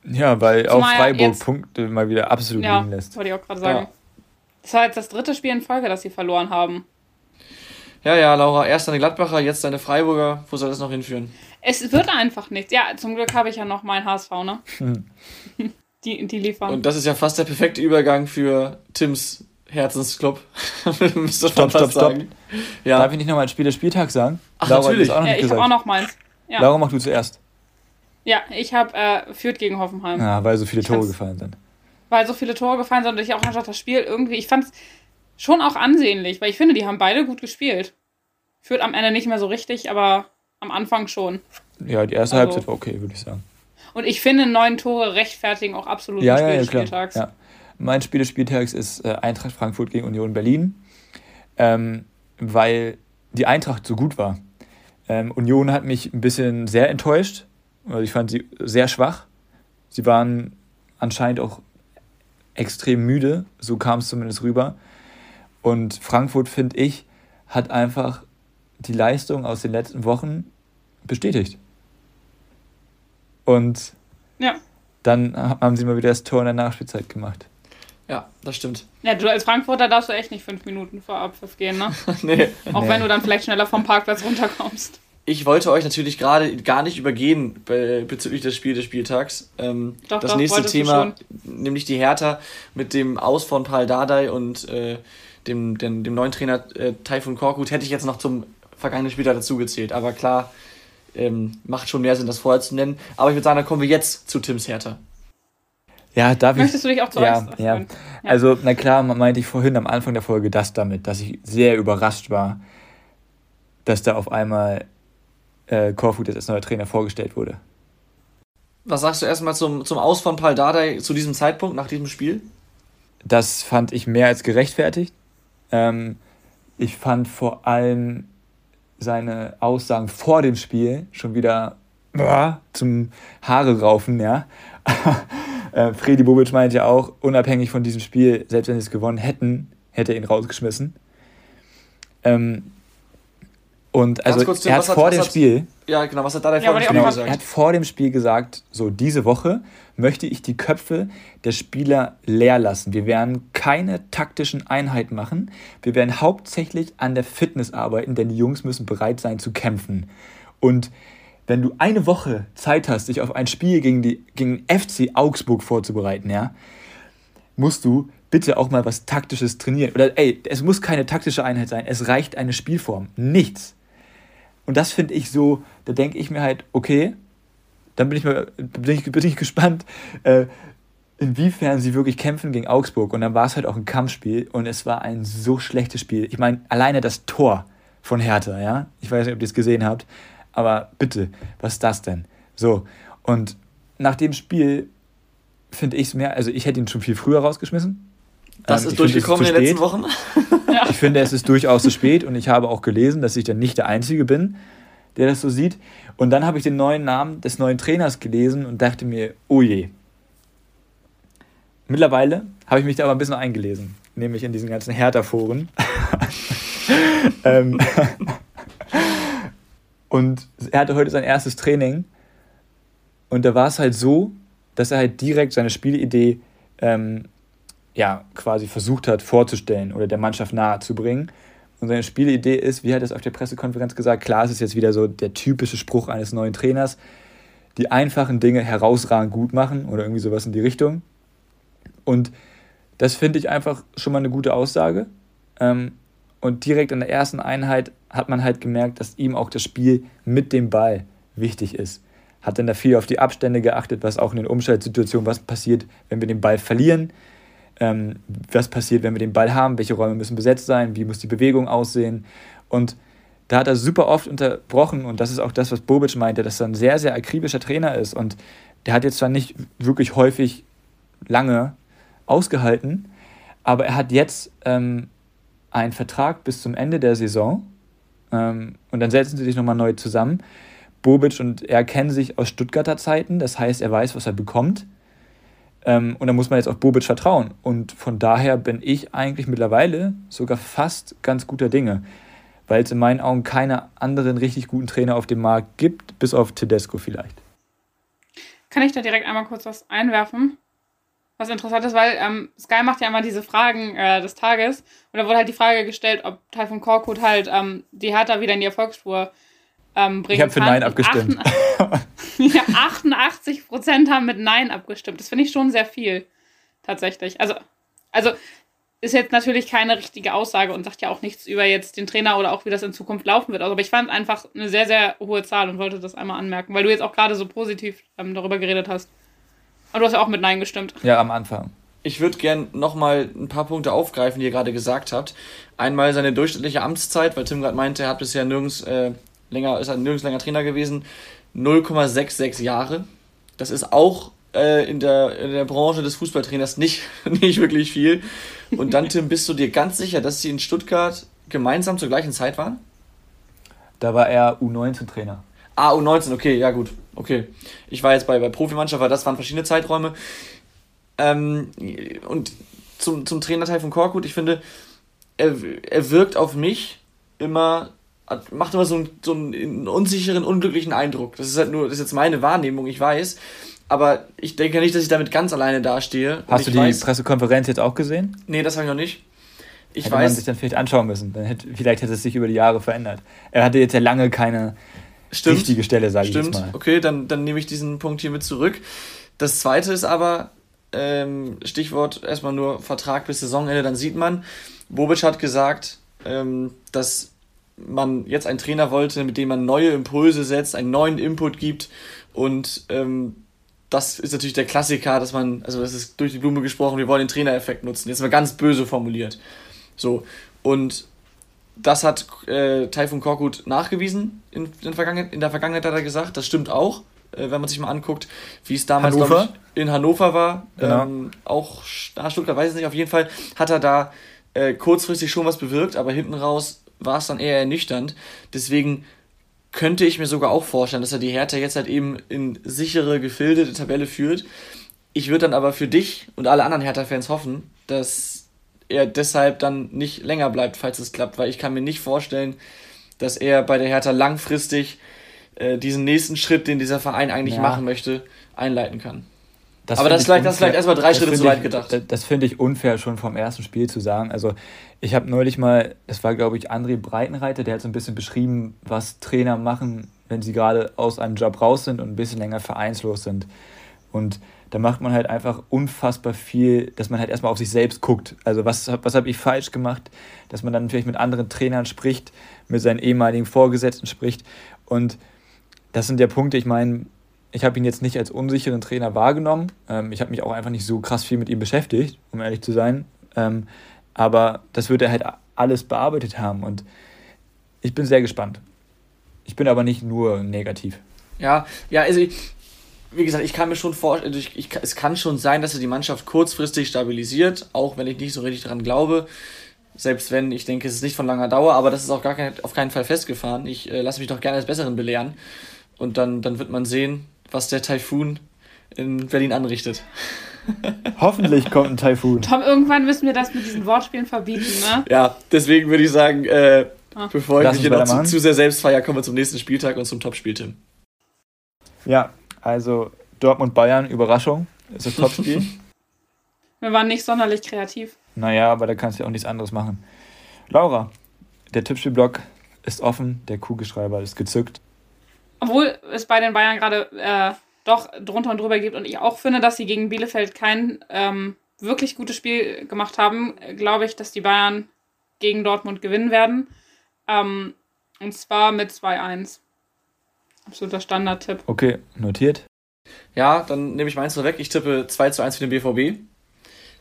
Ja, weil Zumal auch Freiburg jetzt, Punkte mal wieder absolut ja, liegen lässt. Wollte ich auch gerade sagen. Ja. Das war jetzt das dritte Spiel in Folge, das sie verloren haben. Ja, ja, Laura, erst deine Gladbacher, jetzt deine Freiburger. Wo soll das noch hinführen? Es wird einfach nichts. Ja, zum Glück habe ich ja noch meinen HSV, ne? Hm. die, die liefern. Und das ist ja fast der perfekte Übergang für Tims Herzensclub. Müsste stopp, stopp, stopp. Ja. Darf ich nicht nochmal ein Spiel des Spieltags sagen? Ach, Laura, natürlich. Auch noch ja, ich habe auch noch meins. Ja. Laura, mach du zuerst. Ja, ich habe äh, Fürth gegen Hoffenheim. Ja, weil so viele Tore gefallen sind. Weil so viele Tore gefallen sind und ich auch einfach das Spiel irgendwie, ich fand es schon auch ansehnlich, weil ich finde, die haben beide gut gespielt. Fürth am Ende nicht mehr so richtig, aber am Anfang schon. Ja, die erste also, Halbzeit war okay, würde ich sagen. Und ich finde, neun Tore rechtfertigen auch absolut ja, Spiel ja, ja, des Spieltags. Ja. Mein Spiel des Spieltags ist äh, Eintracht Frankfurt gegen Union Berlin, ähm, weil die Eintracht so gut war. Ähm, Union hat mich ein bisschen sehr enttäuscht. Also ich fand sie sehr schwach. Sie waren anscheinend auch extrem müde, so kam es zumindest rüber. Und Frankfurt, finde ich, hat einfach die Leistung aus den letzten Wochen bestätigt. Und ja. dann haben sie mal wieder das Tor in der Nachspielzeit gemacht. Ja, das stimmt. Ja, du als Frankfurter darfst du echt nicht fünf Minuten vor Abpfiff gehen, ne? nee. Auch nee. wenn du dann vielleicht schneller vom Parkplatz runterkommst. Ich wollte euch natürlich gerade gar nicht übergehen bezüglich des Spiels des Spieltags. Ähm, doch, das doch, nächste Thema, nämlich die Hertha mit dem Aus von Paul Dardai und äh, dem, dem, dem, neuen Trainer äh, Taifun Korkut, hätte ich jetzt noch zum vergangenen Spieler dazugezählt. Aber klar, ähm, macht schon mehr Sinn, das vorher zu nennen. Aber ich würde sagen, dann kommen wir jetzt zu Tims Hertha. Ja, darf Möchtest ich, du dich auch zuerst ja, ja. ja. Also, na klar, meinte ich vorhin am Anfang der Folge das damit, dass ich sehr überrascht war, dass da auf einmal äh, jetzt als neuer Trainer vorgestellt wurde. Was sagst du erstmal zum, zum Aus von Paul Dardai zu diesem Zeitpunkt, nach diesem Spiel? Das fand ich mehr als gerechtfertigt. Ähm, ich fand vor allem seine Aussagen vor dem Spiel schon wieder zum Haare raufen, ja. äh, Fredi Bobic meinte ja auch, unabhängig von diesem Spiel, selbst wenn sie es gewonnen hätten, hätte er ihn rausgeschmissen. Ähm, und also kurz, er hat vor hat, dem Spiel. Ja, genau, was hat da der ja, Spiel gesagt? Er hat vor dem Spiel gesagt, so diese Woche möchte ich die Köpfe der Spieler leer lassen. Wir werden keine taktischen Einheiten machen. Wir werden hauptsächlich an der Fitness arbeiten, denn die Jungs müssen bereit sein zu kämpfen. Und wenn du eine Woche Zeit hast, dich auf ein Spiel gegen, die, gegen FC Augsburg vorzubereiten, ja, musst du bitte auch mal was Taktisches trainieren. Oder ey, es muss keine taktische Einheit sein, es reicht eine Spielform. Nichts. Und das finde ich so, da denke ich mir halt, okay, dann bin ich mal bin ich, bin ich gespannt, äh, inwiefern sie wirklich kämpfen gegen Augsburg. Und dann war es halt auch ein Kampfspiel und es war ein so schlechtes Spiel. Ich meine, alleine das Tor von Hertha, ja. Ich weiß nicht, ob ihr es gesehen habt, aber bitte, was ist das denn? So, und nach dem Spiel finde ich es mehr, also ich hätte ihn schon viel früher rausgeschmissen. Das ähm, ist durchgekommen in den letzten Wochen. Ja. Ich finde, es ist durchaus zu spät und ich habe auch gelesen, dass ich dann nicht der Einzige bin, der das so sieht. Und dann habe ich den neuen Namen des neuen Trainers gelesen und dachte mir, oh je. Mittlerweile habe ich mich da aber ein bisschen eingelesen, nämlich in diesen ganzen Hertha-Foren. ähm, Und er hatte heute sein erstes Training. Und da war es halt so, dass er halt direkt seine Spielidee ähm, ja, quasi versucht hat vorzustellen oder der Mannschaft nahezubringen. Und seine Spielidee ist, wie hat er es auf der Pressekonferenz gesagt, klar, es ist jetzt wieder so der typische Spruch eines neuen Trainers, die einfachen Dinge herausragend gut machen oder irgendwie sowas in die Richtung. Und das finde ich einfach schon mal eine gute Aussage. Ähm, und direkt in der ersten Einheit hat man halt gemerkt, dass ihm auch das Spiel mit dem Ball wichtig ist. Hat dann da viel auf die Abstände geachtet, was auch in den Umschaltsituationen, was passiert, wenn wir den Ball verlieren, ähm, was passiert, wenn wir den Ball haben, welche Räume müssen besetzt sein, wie muss die Bewegung aussehen. Und da hat er super oft unterbrochen und das ist auch das, was Bobic meinte, dass er ein sehr, sehr akribischer Trainer ist. Und der hat jetzt zwar nicht wirklich häufig lange ausgehalten, aber er hat jetzt ähm, einen Vertrag bis zum Ende der Saison ähm, und dann setzen sie sich nochmal neu zusammen. Bobic und er kennen sich aus Stuttgarter Zeiten, das heißt, er weiß, was er bekommt. Ähm, und da muss man jetzt auf Bobic vertrauen. Und von daher bin ich eigentlich mittlerweile sogar fast ganz guter Dinge, weil es in meinen Augen keine anderen richtig guten Trainer auf dem Markt gibt, bis auf Tedesco vielleicht. Kann ich da direkt einmal kurz was einwerfen? was interessant ist, weil ähm, Sky macht ja immer diese Fragen äh, des Tages und da wurde halt die Frage gestellt, ob Taifun Korkut halt ähm, die Hertha wieder in die Erfolgsspur ähm, bringen Ich habe für Nein abgestimmt. 88, ja, 88 Prozent haben mit Nein abgestimmt. Das finde ich schon sehr viel, tatsächlich. Also, also ist jetzt natürlich keine richtige Aussage und sagt ja auch nichts über jetzt den Trainer oder auch wie das in Zukunft laufen wird. Also, aber ich fand einfach eine sehr, sehr hohe Zahl und wollte das einmal anmerken, weil du jetzt auch gerade so positiv ähm, darüber geredet hast. Aber du hast ja auch mit Nein gestimmt. Ja, am Anfang. Ich würde gern nochmal ein paar Punkte aufgreifen, die ihr gerade gesagt habt. Einmal seine durchschnittliche Amtszeit, weil Tim gerade meinte, er hat bisher nirgends äh, länger, ist halt nirgends länger Trainer gewesen. 0,66 Jahre. Das ist auch äh, in, der, in der Branche des Fußballtrainers nicht, nicht wirklich viel. Und dann, Tim, bist du dir ganz sicher, dass sie in Stuttgart gemeinsam zur gleichen Zeit waren? Da war er U19-Trainer. Ah, U19, okay, ja gut. Okay. Ich war jetzt bei, bei Profimannschaft, weil das waren verschiedene Zeiträume. Ähm, und zum, zum Trainerteil von Korkut, ich finde, er, er wirkt auf mich immer, macht immer so einen, so einen unsicheren, unglücklichen Eindruck. Das ist halt nur, das ist jetzt meine Wahrnehmung, ich weiß. Aber ich denke nicht, dass ich damit ganz alleine dastehe. Hast du die weiß, Pressekonferenz jetzt auch gesehen? Nee, das habe ich noch nicht. Ich hätte weiß, man sich dann vielleicht anschauen müssen. Dann hätte, vielleicht hätte es sich über die Jahre verändert. Er hatte jetzt ja lange keine Stimmt. wichtige Stelle, sage ich jetzt mal. Okay, dann, dann nehme ich diesen Punkt hier mit zurück. Das zweite ist aber, ähm, Stichwort erstmal nur Vertrag bis Saisonende, dann sieht man, Bobic hat gesagt, ähm, dass man jetzt einen Trainer wollte, mit dem man neue Impulse setzt, einen neuen Input gibt und ähm, das ist natürlich der Klassiker, dass man, also das ist durch die Blume gesprochen, wir wollen den Trainereffekt nutzen. Jetzt mal ganz böse formuliert. So. Und das hat äh, Taifun Korkut nachgewiesen in, in, Vergangenheit, in der Vergangenheit, hat er gesagt. Das stimmt auch, äh, wenn man sich mal anguckt, wie es damals Hannover? Ich, in Hannover war. Genau. Ähm, auch nach Stuttgart, weiß ich nicht, auf jeden Fall hat er da äh, kurzfristig schon was bewirkt, aber hinten raus war es dann eher ernüchternd. Deswegen könnte ich mir sogar auch vorstellen, dass er die Hertha jetzt halt eben in sichere Gefilde der Tabelle führt. Ich würde dann aber für dich und alle anderen Hertha-Fans hoffen, dass er deshalb dann nicht länger bleibt, falls es klappt, weil ich kann mir nicht vorstellen, dass er bei der Hertha langfristig äh, diesen nächsten Schritt, den dieser Verein eigentlich ja. machen möchte, einleiten kann. Das Aber das ist, vielleicht, das vielleicht erstmal drei Schritte zu weit gedacht. Das, das finde ich unfair, schon vom ersten Spiel zu sagen. Also, ich habe neulich mal, das war glaube ich André Breitenreiter, der hat so ein bisschen beschrieben, was Trainer machen, wenn sie gerade aus einem Job raus sind und ein bisschen länger vereinslos sind. Und da macht man halt einfach unfassbar viel, dass man halt erstmal auf sich selbst guckt. Also was, was habe ich falsch gemacht, dass man dann vielleicht mit anderen Trainern spricht, mit seinen ehemaligen Vorgesetzten spricht. Und das sind ja Punkte, ich meine, ich habe ihn jetzt nicht als unsicheren Trainer wahrgenommen. Ähm, ich habe mich auch einfach nicht so krass viel mit ihm beschäftigt, um ehrlich zu sein. Ähm, aber das wird er halt alles bearbeitet haben und ich bin sehr gespannt. Ich bin aber nicht nur negativ. Ja, ja, also ich, wie gesagt, ich kann mir schon vorstellen, also ich, ich, es kann schon sein, dass er die Mannschaft kurzfristig stabilisiert, auch wenn ich nicht so richtig daran glaube. Selbst wenn, ich denke, es ist nicht von langer Dauer, aber das ist auch gar kein, auf keinen Fall festgefahren. Ich äh, lasse mich doch gerne als Besseren belehren. Und dann, dann wird man sehen, was der Taifun in Berlin anrichtet. Hoffentlich kommt ein Taifun. Tom, irgendwann müssen wir das mit diesen Wortspielen verbieten, ne? Ja, deswegen würde ich sagen, äh, Ah. Bevor ich mich hier noch zu, zu, sehr selbst feiere, kommen wir zum nächsten Spieltag und zum Topspiel, Tim. Ja, also Dortmund-Bayern, Überraschung, ist das Topspiel. wir waren nicht sonderlich kreativ. Naja, aber da kannst du ja auch nichts anderes machen. Laura, der Tippspielblock ist offen, der Kugelschreiber ist gezückt. Obwohl es bei den Bayern gerade äh, doch drunter und drüber gibt und ich auch finde, dass sie gegen Bielefeld kein ähm, wirklich gutes Spiel gemacht haben, glaube ich, dass die Bayern gegen Dortmund gewinnen werden. Ähm, und zwar mit 2-1. Absoluter Standardtipp. Okay, notiert. Ja, dann nehme ich meins nur weg. Ich tippe 2 zu 1 für den BVB.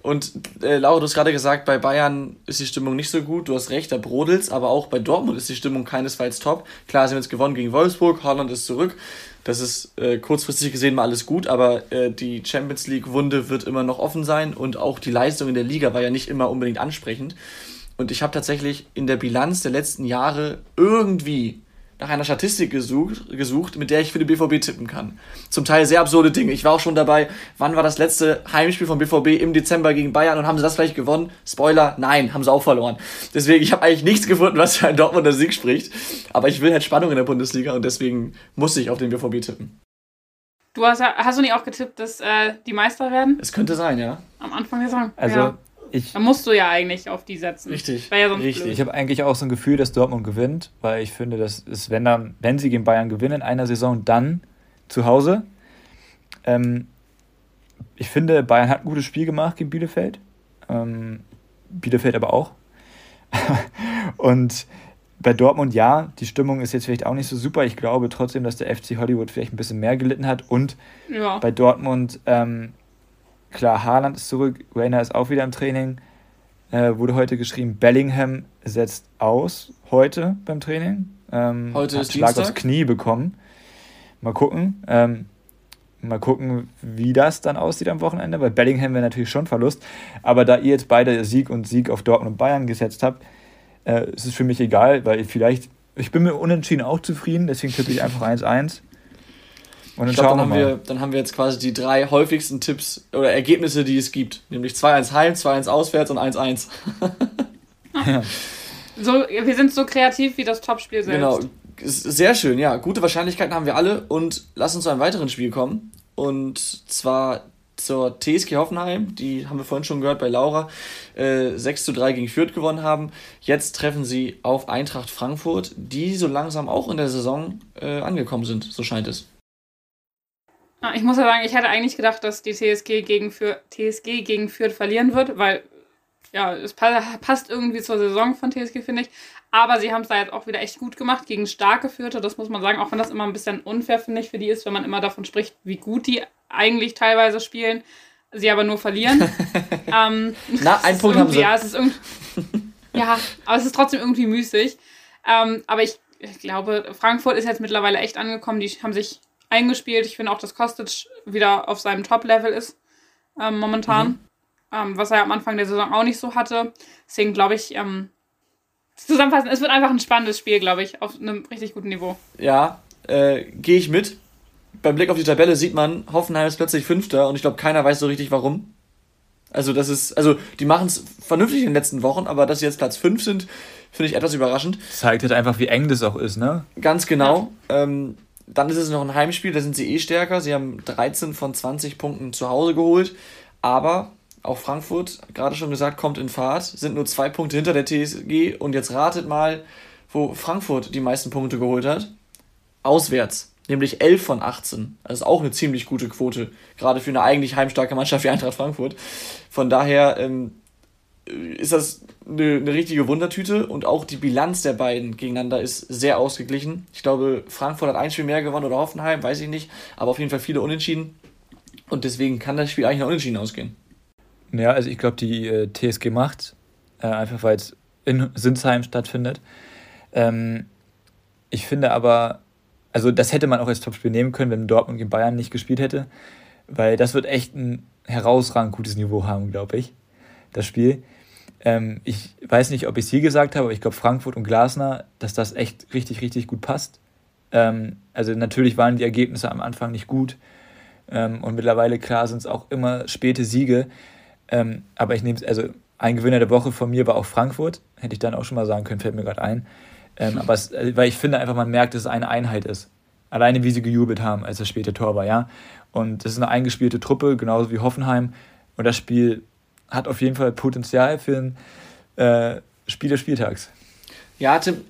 Und äh, Laura, du hast gerade gesagt, bei Bayern ist die Stimmung nicht so gut. Du hast recht, da brodelt's, aber auch bei Dortmund ist die Stimmung keinesfalls top. Klar, sie haben jetzt gewonnen gegen Wolfsburg, Holland ist zurück. Das ist äh, kurzfristig gesehen mal alles gut, aber äh, die Champions League-Wunde wird immer noch offen sein und auch die Leistung in der Liga war ja nicht immer unbedingt ansprechend. Und ich habe tatsächlich in der Bilanz der letzten Jahre irgendwie nach einer Statistik gesucht, gesucht, mit der ich für den BVB tippen kann. Zum Teil sehr absurde Dinge. Ich war auch schon dabei, wann war das letzte Heimspiel von BVB im Dezember gegen Bayern und haben sie das vielleicht gewonnen? Spoiler, nein, haben sie auch verloren. Deswegen, ich habe eigentlich nichts gefunden, was für einen Dortmunder Sieg spricht. Aber ich will halt Spannung in der Bundesliga und deswegen muss ich auf den BVB tippen. Du hast, hast du nicht auch getippt, dass äh, die Meister werden? Es könnte sein, ja. Am Anfang der Saison. Also, ja. Ich, da musst du ja eigentlich auf die setzen. Richtig. Ja richtig. Ich habe eigentlich auch so ein Gefühl, dass Dortmund gewinnt, weil ich finde, dass es, wenn dann, wenn sie gegen Bayern gewinnen in einer Saison, dann zu Hause. Ähm, ich finde, Bayern hat ein gutes Spiel gemacht gegen Bielefeld. Ähm, Bielefeld aber auch. Und bei Dortmund, ja, die Stimmung ist jetzt vielleicht auch nicht so super. Ich glaube trotzdem, dass der FC Hollywood vielleicht ein bisschen mehr gelitten hat. Und ja. bei Dortmund ähm, Klar, Haaland ist zurück, Rainer ist auch wieder im Training. Äh, wurde heute geschrieben, Bellingham setzt aus heute beim Training. Ähm, heute hat ist Schlag Dienstag. aufs Knie bekommen. Mal gucken. Ähm, mal gucken, wie das dann aussieht am Wochenende, weil Bellingham wäre natürlich schon Verlust. Aber da ihr jetzt beide Sieg und Sieg auf Dortmund und Bayern gesetzt habt, äh, ist es für mich egal, weil vielleicht, ich bin mir unentschieden auch zufrieden, deswegen tippe ich einfach 1-1. Und dann, ich glaub, dann, haben wir, dann haben wir jetzt quasi die drei häufigsten Tipps oder Ergebnisse, die es gibt. Nämlich 2-1 heim, 2-1 auswärts und 1-1. ja. so, wir sind so kreativ wie das Topspiel selbst. Genau, sehr schön, ja. Gute Wahrscheinlichkeiten haben wir alle. Und lass uns zu einem weiteren Spiel kommen. Und zwar zur TSG Hoffenheim. Die haben wir vorhin schon gehört bei Laura. Äh, 6 zu 3 gegen Fürth gewonnen haben. Jetzt treffen sie auf Eintracht Frankfurt, die so langsam auch in der Saison äh, angekommen sind, so scheint es. Ah, ich muss ja sagen, ich hätte eigentlich gedacht, dass die TSG gegen, Fürth, TSG gegen Fürth verlieren wird, weil ja, es passt irgendwie zur Saison von TSG, finde ich. Aber sie haben es da jetzt auch wieder echt gut gemacht gegen starke Fürther, das muss man sagen, auch wenn das immer ein bisschen unfair, finde ich, für die ist, wenn man immer davon spricht, wie gut die eigentlich teilweise spielen, sie aber nur verlieren. ähm, Na, ein Punkt haben sie. Ja, es ist irgendwie, ja, aber es ist trotzdem irgendwie müßig. Ähm, aber ich, ich glaube, Frankfurt ist jetzt mittlerweile echt angekommen, die haben sich eingespielt. Ich finde auch, dass Kostic wieder auf seinem Top-Level ist ähm, momentan. Mhm. Ähm, was er am Anfang der Saison auch nicht so hatte. Deswegen glaube ich, ähm, zusammenfassen, es wird einfach ein spannendes Spiel, glaube ich, auf einem richtig guten Niveau. Ja, äh, gehe ich mit. Beim Blick auf die Tabelle sieht man, Hoffenheim ist plötzlich Fünfter und ich glaube, keiner weiß so richtig warum. Also, das ist, also, die machen es vernünftig in den letzten Wochen, aber dass sie jetzt Platz 5 sind, finde ich etwas überraschend. Zeigt halt einfach, wie eng das auch ist, ne? Ganz genau. Ja. Ähm, dann ist es noch ein Heimspiel, da sind sie eh stärker. Sie haben 13 von 20 Punkten zu Hause geholt. Aber auch Frankfurt, gerade schon gesagt, kommt in Fahrt, sind nur zwei Punkte hinter der TSG. Und jetzt ratet mal, wo Frankfurt die meisten Punkte geholt hat. Auswärts, nämlich 11 von 18. Das ist auch eine ziemlich gute Quote, gerade für eine eigentlich heimstarke Mannschaft wie Eintracht Frankfurt. Von daher ähm, ist das eine, eine richtige Wundertüte und auch die Bilanz der beiden gegeneinander ist sehr ausgeglichen. Ich glaube, Frankfurt hat ein Spiel mehr gewonnen oder Hoffenheim, weiß ich nicht, aber auf jeden Fall viele Unentschieden und deswegen kann das Spiel eigentlich noch unentschieden ausgehen. Ja, also ich glaube, die äh, TSG macht, äh, einfach weil es in Sinsheim stattfindet. Ähm, ich finde aber, also das hätte man auch als Topspiel nehmen können, wenn Dortmund gegen Bayern nicht gespielt hätte, weil das wird echt ein herausragend gutes Niveau haben, glaube ich, das Spiel. Ähm, ich weiß nicht, ob ich es hier gesagt habe, aber ich glaube, Frankfurt und Glasner, dass das echt richtig, richtig gut passt. Ähm, also natürlich waren die Ergebnisse am Anfang nicht gut ähm, und mittlerweile, klar, sind es auch immer späte Siege. Ähm, aber ich nehme es, also ein Gewinner der Woche von mir war auch Frankfurt, hätte ich dann auch schon mal sagen können, fällt mir gerade ein. Ähm, aber es, äh, weil ich finde einfach, man merkt, dass es eine Einheit ist. Alleine wie sie gejubelt haben, als das späte Tor war, ja. Und das ist eine eingespielte Truppe, genauso wie Hoffenheim. Und das Spiel hat auf jeden Fall Potenzial für ein äh, Spiel des Spieltags. Ja, Tim,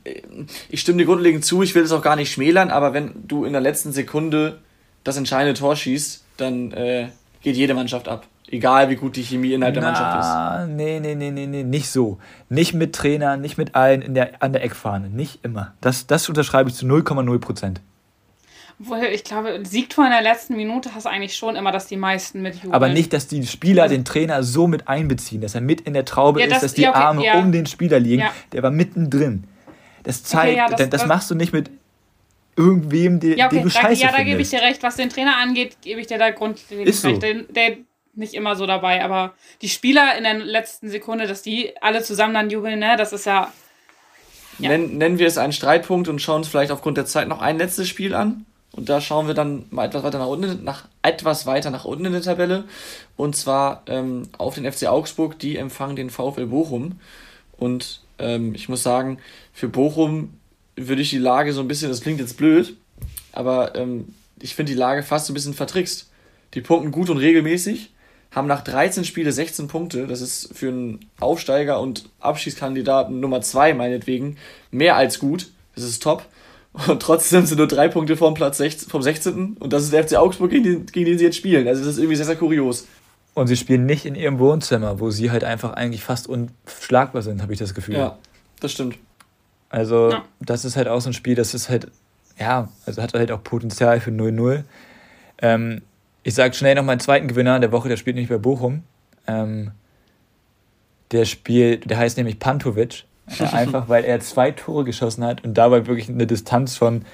ich stimme dir grundlegend zu, ich will es auch gar nicht schmälern, aber wenn du in der letzten Sekunde das entscheidende Tor schießt, dann äh, geht jede Mannschaft ab. Egal wie gut die Chemie innerhalb Na, der Mannschaft ist. Nee, nee, nee, nee, nee, nicht so. Nicht mit Trainer, nicht mit allen in der, an der Eckfahne. Nicht immer. Das, das unterschreibe ich zu 0,0 Prozent. Ich glaube, Siegtor in der letzten Minute hast du eigentlich schon immer, dass die meisten mit jubeln. Aber nicht, dass die Spieler den Trainer so mit einbeziehen, dass er mit in der Traube ja, das, ist, dass die ja, okay, Arme ja. um den Spieler liegen. Der war mittendrin. Das zeigt, okay, das, das, machst du nicht mit irgendwem, den, okay, den du scheiße Ja, da gebe ich dir recht. Was den Trainer angeht, gebe ich dir da grundlegend so. recht. Der, der nicht immer so dabei, aber die Spieler in der letzten Sekunde, dass die alle zusammen dann jubeln, ne, das ist ja. ja. Nennen, nennen wir es einen Streitpunkt und schauen uns vielleicht aufgrund der Zeit noch ein letztes Spiel an. Und da schauen wir dann mal etwas weiter nach unten, nach, etwas weiter nach unten in der Tabelle. Und zwar ähm, auf den FC Augsburg, die empfangen den VfL Bochum. Und ähm, ich muss sagen, für Bochum würde ich die Lage so ein bisschen, das klingt jetzt blöd, aber ähm, ich finde die Lage fast so ein bisschen vertrickst. Die punkten gut und regelmäßig, haben nach 13 Spiele 16 Punkte. Das ist für einen Aufsteiger und Abschießkandidaten Nummer 2 meinetwegen mehr als gut. Das ist top. Und trotzdem sind nur drei Punkte vom Platz 16, vom 16. Und das ist der FC Augsburg, gegen den, gegen den sie jetzt spielen. Also das ist irgendwie sehr, sehr kurios. Und sie spielen nicht in ihrem Wohnzimmer, wo sie halt einfach eigentlich fast unschlagbar sind, habe ich das Gefühl. Ja, das stimmt. Also, ja. das ist halt auch so ein Spiel, das ist halt, ja, also hat halt auch Potenzial für 0-0. Ähm, ich sage schnell noch meinen zweiten Gewinner der Woche, der spielt nicht bei Bochum. Ähm, der spielt, der heißt nämlich Pantovic. Einfach weil er zwei Tore geschossen hat und dabei wirklich eine Distanz von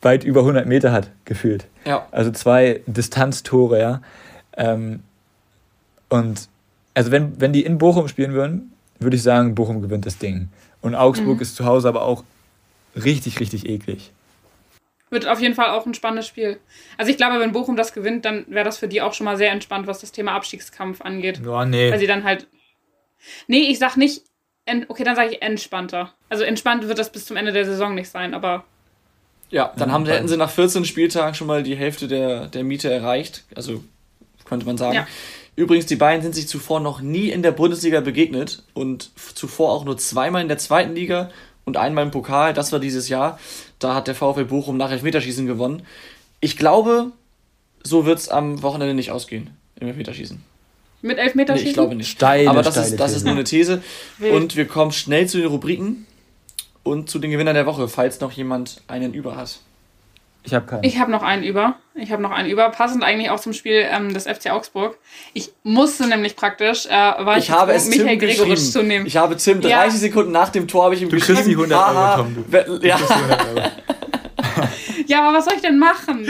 weit über 100 Meter hat, gefühlt. Ja. Also zwei Distanztore, ja. Ähm, und also wenn, wenn die in Bochum spielen würden, würde ich sagen, Bochum gewinnt das Ding. Und Augsburg mhm. ist zu Hause aber auch richtig, richtig eklig. Wird auf jeden Fall auch ein spannendes Spiel. Also ich glaube, wenn Bochum das gewinnt, dann wäre das für die auch schon mal sehr entspannt, was das Thema Abstiegskampf angeht. Ja, nee. Weil sie dann halt. Nee, ich sag nicht. Okay, dann sage ich entspannter. Also entspannt wird das bis zum Ende der Saison nicht sein, aber. Ja, dann haben, hätten sie nach 14 Spieltagen schon mal die Hälfte der, der Miete erreicht. Also könnte man sagen. Ja. Übrigens, die beiden sind sich zuvor noch nie in der Bundesliga begegnet und zuvor auch nur zweimal in der zweiten Liga und einmal im Pokal. Das war dieses Jahr. Da hat der VfL Bochum nach Elfmeterschießen gewonnen. Ich glaube, so wird es am Wochenende nicht ausgehen im Elfmeterschießen. Mit Elfmeterschießen? Nee, ich glaube nicht. Steile, Aber das, ist, das ist nur eine These. Wild. Und wir kommen schnell zu den Rubriken und zu den Gewinnern der Woche, falls noch jemand einen über hat. Ich habe keinen. Ich habe noch einen über. Ich habe noch einen über. Passend eigentlich auch zum Spiel ähm, des FC Augsburg. Ich musste nämlich praktisch, äh, war ich, ich habe es Michael Gregoritsch zu nehmen. Ich habe Tim 30 ja. Sekunden nach dem Tor habe ich ihm du geschrieben. Kriegst die 100 Euro, Tom. Du. Ja. ja, aber was soll ich denn machen?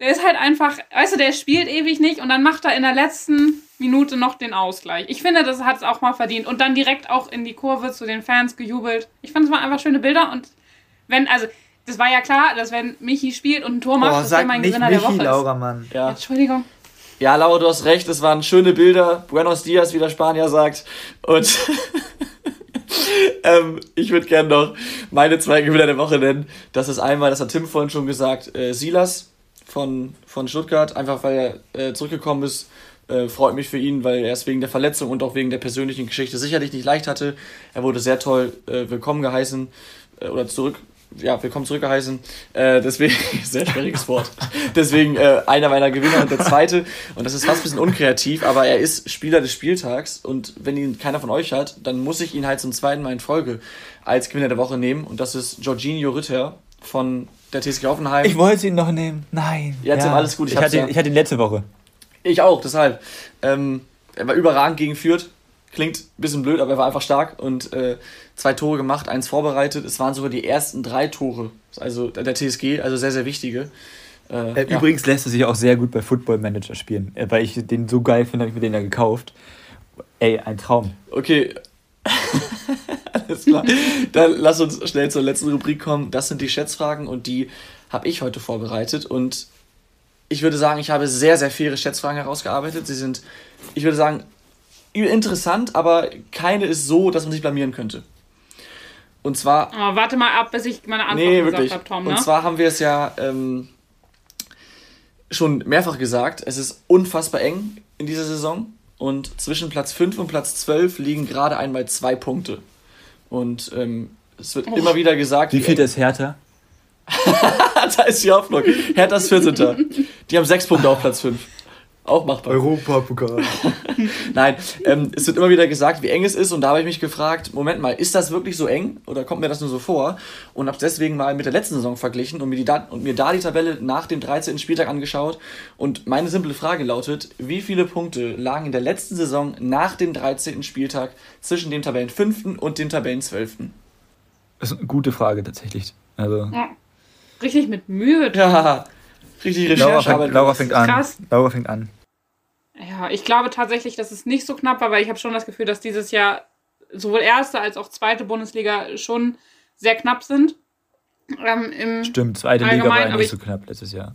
Der ist halt einfach, weißt du, der spielt ewig nicht und dann macht er in der letzten Minute noch den Ausgleich. Ich finde, das hat es auch mal verdient. Und dann direkt auch in die Kurve zu den Fans gejubelt. Ich fand, es waren einfach schöne Bilder und wenn, also das war ja klar, dass wenn Michi spielt und ein Tor macht, oh, dass er mein Gewinner Michi, der Woche ist. Laura, Mann. Ja. Entschuldigung. Ja, Laura, du hast recht, es waren schöne Bilder. Buenos Dias, wie der Spanier sagt. Und ähm, ich würde gerne noch meine zwei Gewinner der Woche nennen. Das ist einmal, das hat Tim vorhin schon gesagt, äh, Silas von, von Stuttgart, einfach weil er äh, zurückgekommen ist. Äh, freut mich für ihn, weil er es wegen der Verletzung und auch wegen der persönlichen Geschichte sicherlich nicht leicht hatte. Er wurde sehr toll äh, willkommen geheißen äh, oder zurück ja, willkommen zurückgeheißen. Äh, deswegen, sehr schwieriges Wort. Deswegen äh, einer meiner Gewinner und der zweite. Und das ist fast ein bisschen unkreativ, aber er ist Spieler des Spieltags. Und wenn ihn keiner von euch hat, dann muss ich ihn halt zum zweiten Mal in Folge als Gewinner der Woche nehmen. Und das ist Jorginho Ritter von der TSG Hoffenheim. Ich wollte ihn noch nehmen. Nein. Ja, Tim, alles gut. Ich, ich, hatte, ja. ich hatte ihn letzte Woche. Ich auch, deshalb. Ähm, er war überragend gegen Fürth. Klingt ein bisschen blöd, aber er war einfach stark und äh, zwei Tore gemacht, eins vorbereitet. Es waren sogar die ersten drei Tore, also der TSG, also sehr, sehr wichtige. Äh, äh, übrigens ja. lässt er sich auch sehr gut bei Football Manager spielen, äh, weil ich den so geil finde, habe ich mir den ja gekauft. Ey, ein Traum. Okay. Alles klar. Dann lass uns schnell zur letzten Rubrik kommen. Das sind die Schätzfragen und die habe ich heute vorbereitet. Und ich würde sagen, ich habe sehr, sehr faire Schätzfragen herausgearbeitet. Sie sind, ich würde sagen, interessant, aber keine ist so, dass man sich blamieren könnte. Und zwar. Oh, warte mal ab, bis ich meine Antwort nee, gesagt habe, Tom. Ne? Und zwar haben wir es ja ähm, schon mehrfach gesagt, es ist unfassbar eng in dieser Saison. Und zwischen Platz 5 und Platz 12 liegen gerade einmal zwei Punkte. Und ähm, es wird oh. immer wieder gesagt. Wie viel ist Hertha? da ist die Hoffnung. Hertha ist 14. Die haben sechs Punkte auf Platz 5. Auch machbar. Europapokal. Nein, ähm, es wird immer wieder gesagt, wie eng es ist. Und da habe ich mich gefragt, Moment mal, ist das wirklich so eng? Oder kommt mir das nur so vor? Und habe deswegen mal mit der letzten Saison verglichen und mir, die da, und mir da die Tabelle nach dem 13. Spieltag angeschaut. Und meine simple Frage lautet, wie viele Punkte lagen in der letzten Saison nach dem 13. Spieltag zwischen dem Tabellen 5. und dem Tabellen 12.? Das ist eine gute Frage tatsächlich. Also. Ja. Richtig mit Mühe. Ja, richtig Recherche. Laura fängt, Laura fängt an. Krass. Laura fängt an. Ja, ich glaube tatsächlich, dass es nicht so knapp war, weil ich habe schon das Gefühl, dass dieses Jahr sowohl erste als auch zweite Bundesliga schon sehr knapp sind. Ähm, Stimmt, zweite Liga war nicht ich, so knapp letztes Jahr.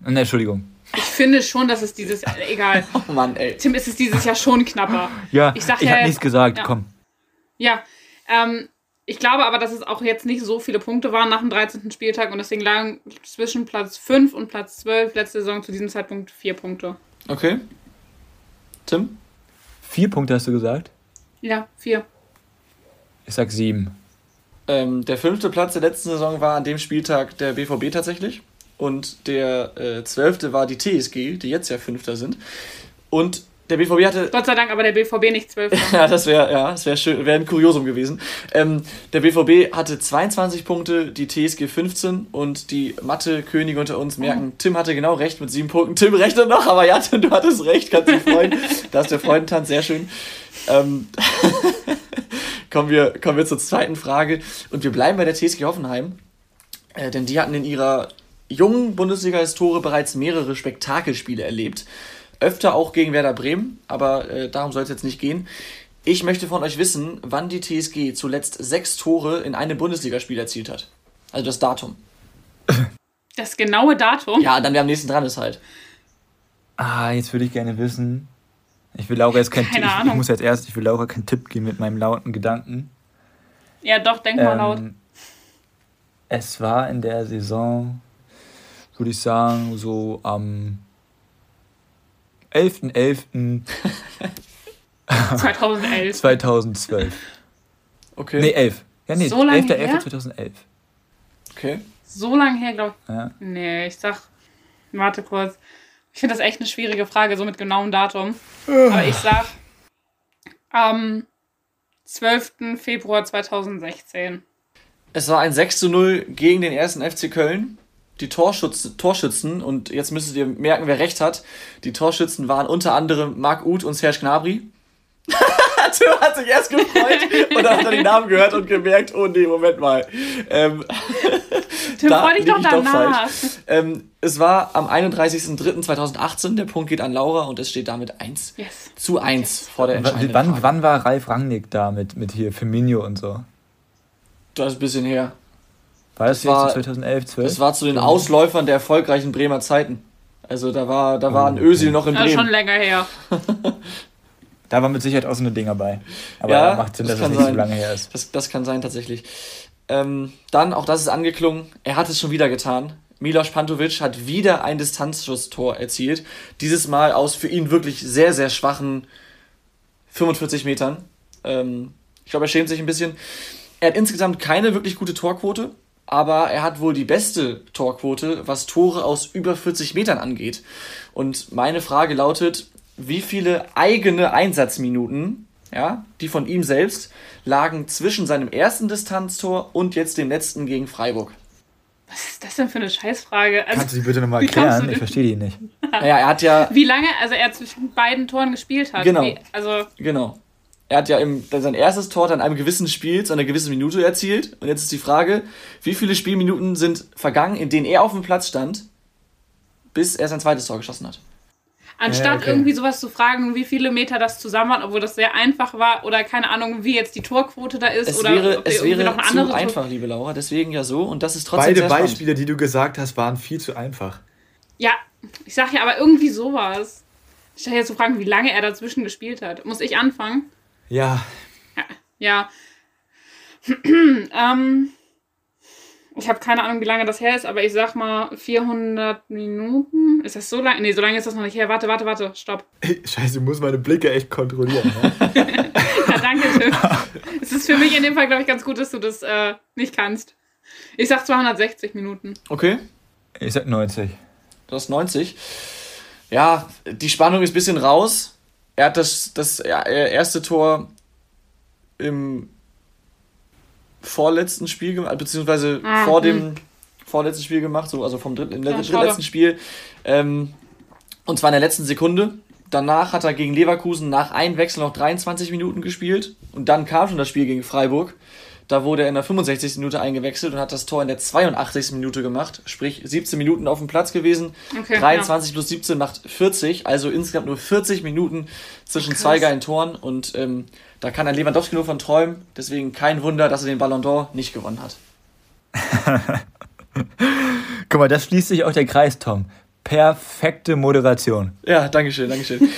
Ne, Entschuldigung. Ich finde schon, dass es dieses Jahr, egal. oh Mann, ey. Tim, ist es dieses Jahr schon knapper. Ja, ich, ich ja, habe nichts gesagt, ja. komm. Ja, ähm, ich glaube aber, dass es auch jetzt nicht so viele Punkte waren nach dem 13. Spieltag und deswegen lagen zwischen Platz 5 und Platz 12 letzte Saison zu diesem Zeitpunkt vier Punkte. Okay. Tim? Vier Punkte hast du gesagt? Ja, vier. Ich sag sieben. Ähm, der fünfte Platz der letzten Saison war an dem Spieltag der BVB tatsächlich. Und der äh, zwölfte war die TSG, die jetzt ja Fünfter sind. Und der BVB hatte. Gott sei Dank, aber der BVB nicht zwölf. ja, das wäre ja, das wäre schön, wäre ein Kuriosum gewesen. Ähm, der BVB hatte 22 Punkte, die TSG 15 und die Mathe-Könige unter uns merken, oh. Tim hatte genau recht mit sieben Punkten. Tim rechnet noch, aber ja, Tim, du hattest recht, kannst dich freuen. da ist der Freudentanz, sehr schön. Ähm, kommen, wir, kommen wir zur zweiten Frage. Und wir bleiben bei der TSG Hoffenheim, äh, denn die hatten in ihrer jungen Bundesliga-Historie bereits mehrere Spektakelspiele erlebt öfter auch gegen Werder Bremen, aber äh, darum soll es jetzt nicht gehen. Ich möchte von euch wissen, wann die TSG zuletzt sechs Tore in einem Bundesligaspiel erzielt hat. Also das Datum. Das genaue Datum? Ja, dann wer am nächsten dran ist halt. Ah, jetzt würde ich gerne wissen. Ich will Laura jetzt keinen Tipp. Ich, ich, muss jetzt erst, ich will Laura keinen Tipp geben mit meinem lauten Gedanken. Ja, doch, denk ähm, mal laut. Es war in der Saison, würde ich sagen, so am 11.11. 2011. 2012. Okay. Nee, 11. Ja, nee, so 11.11.2011. Okay. So lange her, glaube ich. Ja. Nee, ich sag, warte kurz. Ich finde das echt eine schwierige Frage, so mit genauem Datum. Aber ich sag, am 12. Februar 2016. Es war ein 6 zu 0 gegen den ersten FC Köln die Torschützen, Torschützen, und jetzt müsstet ihr merken, wer recht hat, die Torschützen waren unter anderem Marc Uth und Serge Gnabry. Tim hat sich erst gefreut und dann hat er die Namen gehört und gemerkt, oh nee, Moment mal. Ähm, Tim, da freu dich doch danach. Doch ähm, es war am 31.03.2018, der Punkt geht an Laura und es steht damit 1 yes. zu 1 yes. vor der Entscheidung. Wann, wann war Ralf Rangnick da mit, mit hier Firmino und so? Das ist ein bisschen her. War das, das war, 2011, 12? Das war zu den Ausläufern der erfolgreichen Bremer Zeiten. Also da war, da war ein oh, Ösil noch in Bremen. Ja, schon länger her. da war mit Sicherheit auch so ein Ding dabei. Aber ja, macht Sinn, das dass es nicht sein. so lange her ist. Das, das kann sein, tatsächlich. Ähm, dann, auch das ist angeklungen, er hat es schon wieder getan. Milos Pantovic hat wieder ein Distanzschusstor erzielt. Dieses Mal aus für ihn wirklich sehr, sehr schwachen 45 Metern. Ähm, ich glaube, er schämt sich ein bisschen. Er hat insgesamt keine wirklich gute Torquote aber er hat wohl die beste Torquote, was Tore aus über 40 Metern angeht. Und meine Frage lautet, wie viele eigene Einsatzminuten, ja, die von ihm selbst, lagen zwischen seinem ersten Distanztor und jetzt dem letzten gegen Freiburg? Was ist das denn für eine Scheißfrage? Also, Kannst du die bitte nochmal erklären? Ich verstehe die nicht. naja, er hat ja. Wie lange, also er zwischen beiden Toren gespielt hat. Genau. Wie, also genau er hat ja im, sein erstes Tor an einem gewissen Spiel zu einer gewissen Minute erzielt. Und jetzt ist die Frage, wie viele Spielminuten sind vergangen, in denen er auf dem Platz stand, bis er sein zweites Tor geschossen hat. Anstatt okay. irgendwie sowas zu fragen, wie viele Meter das zusammen waren, obwohl das sehr einfach war oder keine Ahnung, wie jetzt die Torquote da ist es oder wäre, ob es wäre noch eine andere zu einfach, liebe Laura. Deswegen ja so und das ist trotzdem Beide Beispiele, die du gesagt hast, waren viel zu einfach. Ja, ich sag ja, aber irgendwie sowas. Ich stelle jetzt zu fragen, wie lange er dazwischen gespielt hat. Muss ich anfangen? Ja. Ja. ähm, ich habe keine Ahnung, wie lange das her ist, aber ich sag mal 400 Minuten. Ist das so lange? Nee, so lange ist das noch nicht her. Warte, warte, warte, stopp. Scheiße, ich muss meine Blicke echt kontrollieren. Ne? ja, danke schön. es ist für mich in dem Fall, glaube ich, ganz gut, dass du das äh, nicht kannst. Ich sag 260 Minuten. Okay. Ich sag 90. Du hast 90. Ja, die Spannung ist ein bisschen raus. Er hat das, das erste Tor im vorletzten Spiel gemacht, beziehungsweise ah, vor dem vorletzten Spiel gemacht, so, also vom dritten, ja, drittletzten Spiel. Ähm, und zwar in der letzten Sekunde. Danach hat er gegen Leverkusen nach einem Wechsel noch 23 Minuten gespielt. Und dann kam schon das Spiel gegen Freiburg. Da wurde er in der 65. Minute eingewechselt und hat das Tor in der 82. Minute gemacht. Sprich, 17 Minuten auf dem Platz gewesen. Okay, 23 ja. plus 17 macht 40. Also insgesamt nur 40 Minuten zwischen Krass. zwei geilen Toren. Und ähm, da kann ein Lewandowski nur von träumen. Deswegen kein Wunder, dass er den Ballon d'Or nicht gewonnen hat. Guck mal, das schließt sich auch der Kreis, Tom. Perfekte Moderation. Ja, Dankeschön, Dankeschön.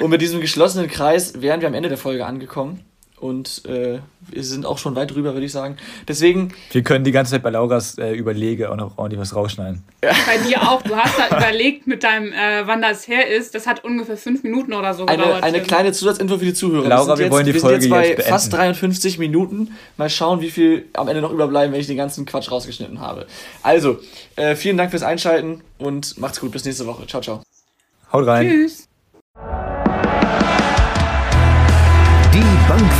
Und mit diesem geschlossenen Kreis wären wir am Ende der Folge angekommen und äh, wir sind auch schon weit drüber, würde ich sagen. Deswegen. Wir können die ganze Zeit bei Lauras äh, Überlege auch noch ordentlich was rausschneiden. Ja. Bei dir auch. Du hast da überlegt mit deinem, äh, wann das her ist. Das hat ungefähr fünf Minuten oder so eine, gedauert. Eine kleine Zusatzinfo für die Zuhörer. Laura, wir, wir jetzt, wollen die wir Folge sind jetzt bei jetzt fast 53 Minuten. Mal schauen, wie viel am Ende noch überbleiben, wenn ich den ganzen Quatsch rausgeschnitten habe. Also, äh, vielen Dank fürs Einschalten und macht's gut. Bis nächste Woche. Ciao, ciao. Haut rein. Tschüss.